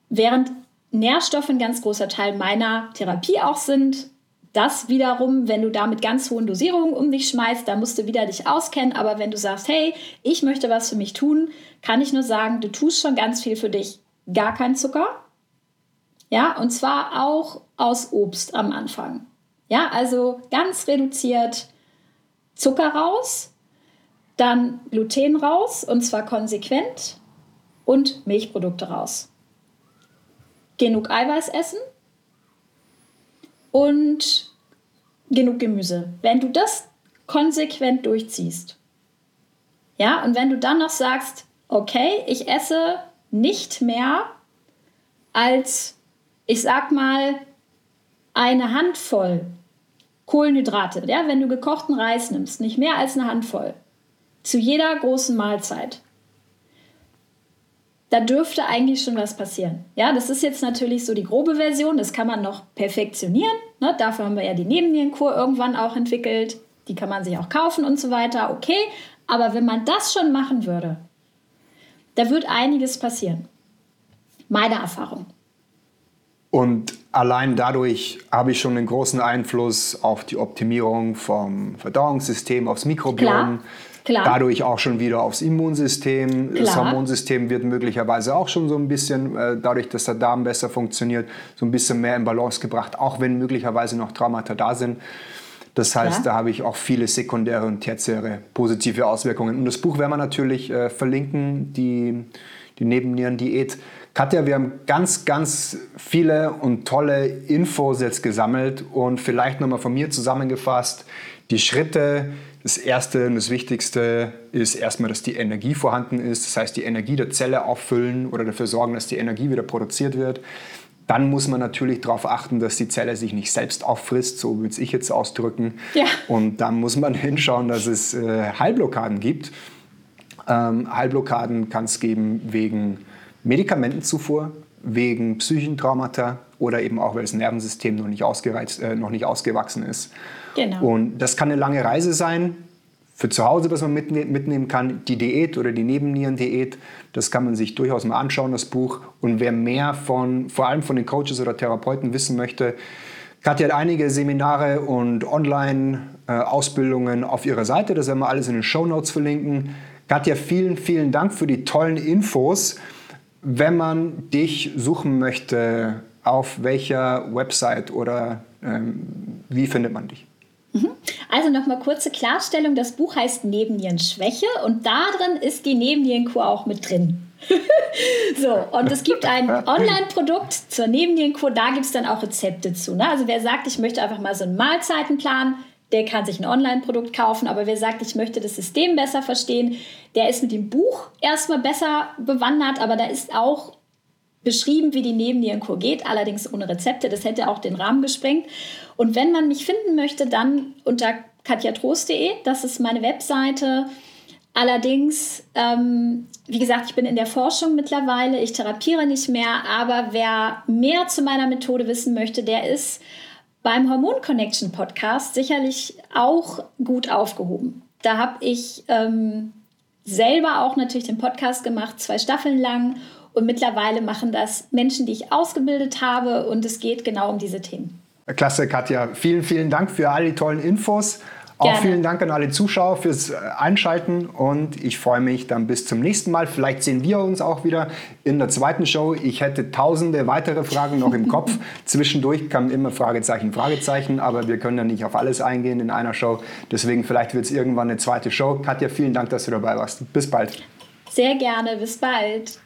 während Nährstoffe ein ganz großer Teil meiner Therapie auch sind, das wiederum, wenn du da mit ganz hohen Dosierungen um dich schmeißt, da musst du wieder dich auskennen. Aber wenn du sagst, hey, ich möchte was für mich tun, kann ich nur sagen, du tust schon ganz viel für dich. Gar kein Zucker. Ja, und zwar auch aus Obst am Anfang. Ja, also ganz reduziert Zucker raus, dann Gluten raus und zwar konsequent und Milchprodukte raus. Genug Eiweiß essen und genug Gemüse. Wenn du das konsequent durchziehst, ja, und wenn du dann noch sagst, okay, ich esse nicht mehr als, ich sag mal, eine Handvoll Kohlenhydrate, ja, wenn du gekochten Reis nimmst, nicht mehr als eine Handvoll, zu jeder großen Mahlzeit, da dürfte eigentlich schon was passieren. Ja, das ist jetzt natürlich so die grobe Version, das kann man noch perfektionieren. Ne? Dafür haben wir ja die Nebennierenkur irgendwann auch entwickelt. Die kann man sich auch kaufen und so weiter. Okay, aber wenn man das schon machen würde, da wird einiges passieren. Meine Erfahrung. Und allein dadurch habe ich schon einen großen Einfluss auf die Optimierung vom Verdauungssystem, aufs Mikrobiom. Klar. Klar. Dadurch auch schon wieder aufs Immunsystem. Klar. Das Hormonsystem wird möglicherweise auch schon so ein bisschen, äh, dadurch, dass der Darm besser funktioniert, so ein bisschen mehr in Balance gebracht, auch wenn möglicherweise noch Traumata da sind. Das heißt, ja. da habe ich auch viele sekundäre und tertiäre positive Auswirkungen. Und das Buch werden wir natürlich äh, verlinken, die, die Nebennierendiät. Katja, wir haben ganz, ganz viele und tolle Infos jetzt gesammelt und vielleicht nochmal von mir zusammengefasst. Die Schritte, das Erste und das Wichtigste ist erstmal, dass die Energie vorhanden ist. Das heißt, die Energie der Zelle auffüllen oder dafür sorgen, dass die Energie wieder produziert wird. Dann muss man natürlich darauf achten, dass die Zelle sich nicht selbst auffrisst, so würde ich jetzt ausdrücken. Ja. Und dann muss man hinschauen, dass es äh, Heilblockaden gibt. Ähm, Heilblockaden kann es geben wegen Medikamentenzufuhr, wegen Psychentraumata oder eben auch, weil das Nervensystem noch nicht, ausgereizt, äh, noch nicht ausgewachsen ist. Genau. Und das kann eine lange Reise sein. Für zu Hause, was man mitnehmen kann, die Diät oder die Nebennierendiät, das kann man sich durchaus mal anschauen, das Buch. Und wer mehr von, vor allem von den Coaches oder Therapeuten wissen möchte, Katja hat einige Seminare und Online-Ausbildungen auf ihrer Seite. Das werden wir alles in den Show Notes verlinken. Katja, vielen, vielen Dank für die tollen Infos. Wenn man dich suchen möchte, auf welcher Website oder ähm, wie findet man dich? Mhm. Also nochmal kurze Klarstellung. Das Buch heißt Nebennierenschwäche und darin ist die Nebennierenkur auch mit drin. so, und es gibt ein Online-Produkt zur Nebennierenkur, da gibt es dann auch Rezepte zu. Ne? Also wer sagt, ich möchte einfach mal so einen Mahlzeitenplan, der kann sich ein Online-Produkt kaufen, aber wer sagt, ich möchte das System besser verstehen, der ist mit dem Buch erstmal besser bewandert, aber da ist auch beschrieben, wie die Nebennierenkur geht, allerdings ohne Rezepte. Das hätte auch den Rahmen gesprengt. Und wenn man mich finden möchte, dann unter katjatrost.de. Das ist meine Webseite. Allerdings, ähm, wie gesagt, ich bin in der Forschung mittlerweile. Ich therapiere nicht mehr. Aber wer mehr zu meiner Methode wissen möchte, der ist beim Hormon Connection Podcast sicherlich auch gut aufgehoben. Da habe ich ähm, selber auch natürlich den Podcast gemacht, zwei Staffeln lang und mittlerweile machen das Menschen, die ich ausgebildet habe und es geht genau um diese Themen. Klasse, Katja. Vielen, vielen Dank für all die tollen Infos. Auch Gerne. vielen Dank an alle Zuschauer fürs äh, Einschalten und ich freue mich dann bis zum nächsten Mal. Vielleicht sehen wir uns auch wieder in der zweiten Show. Ich hätte tausende weitere Fragen noch im Kopf. Zwischendurch kamen immer Fragezeichen, Fragezeichen, aber wir können ja nicht auf alles eingehen in einer Show. Deswegen vielleicht wird es irgendwann eine zweite Show. Katja, vielen Dank, dass du dabei warst. Bis bald. Sehr gerne, bis bald.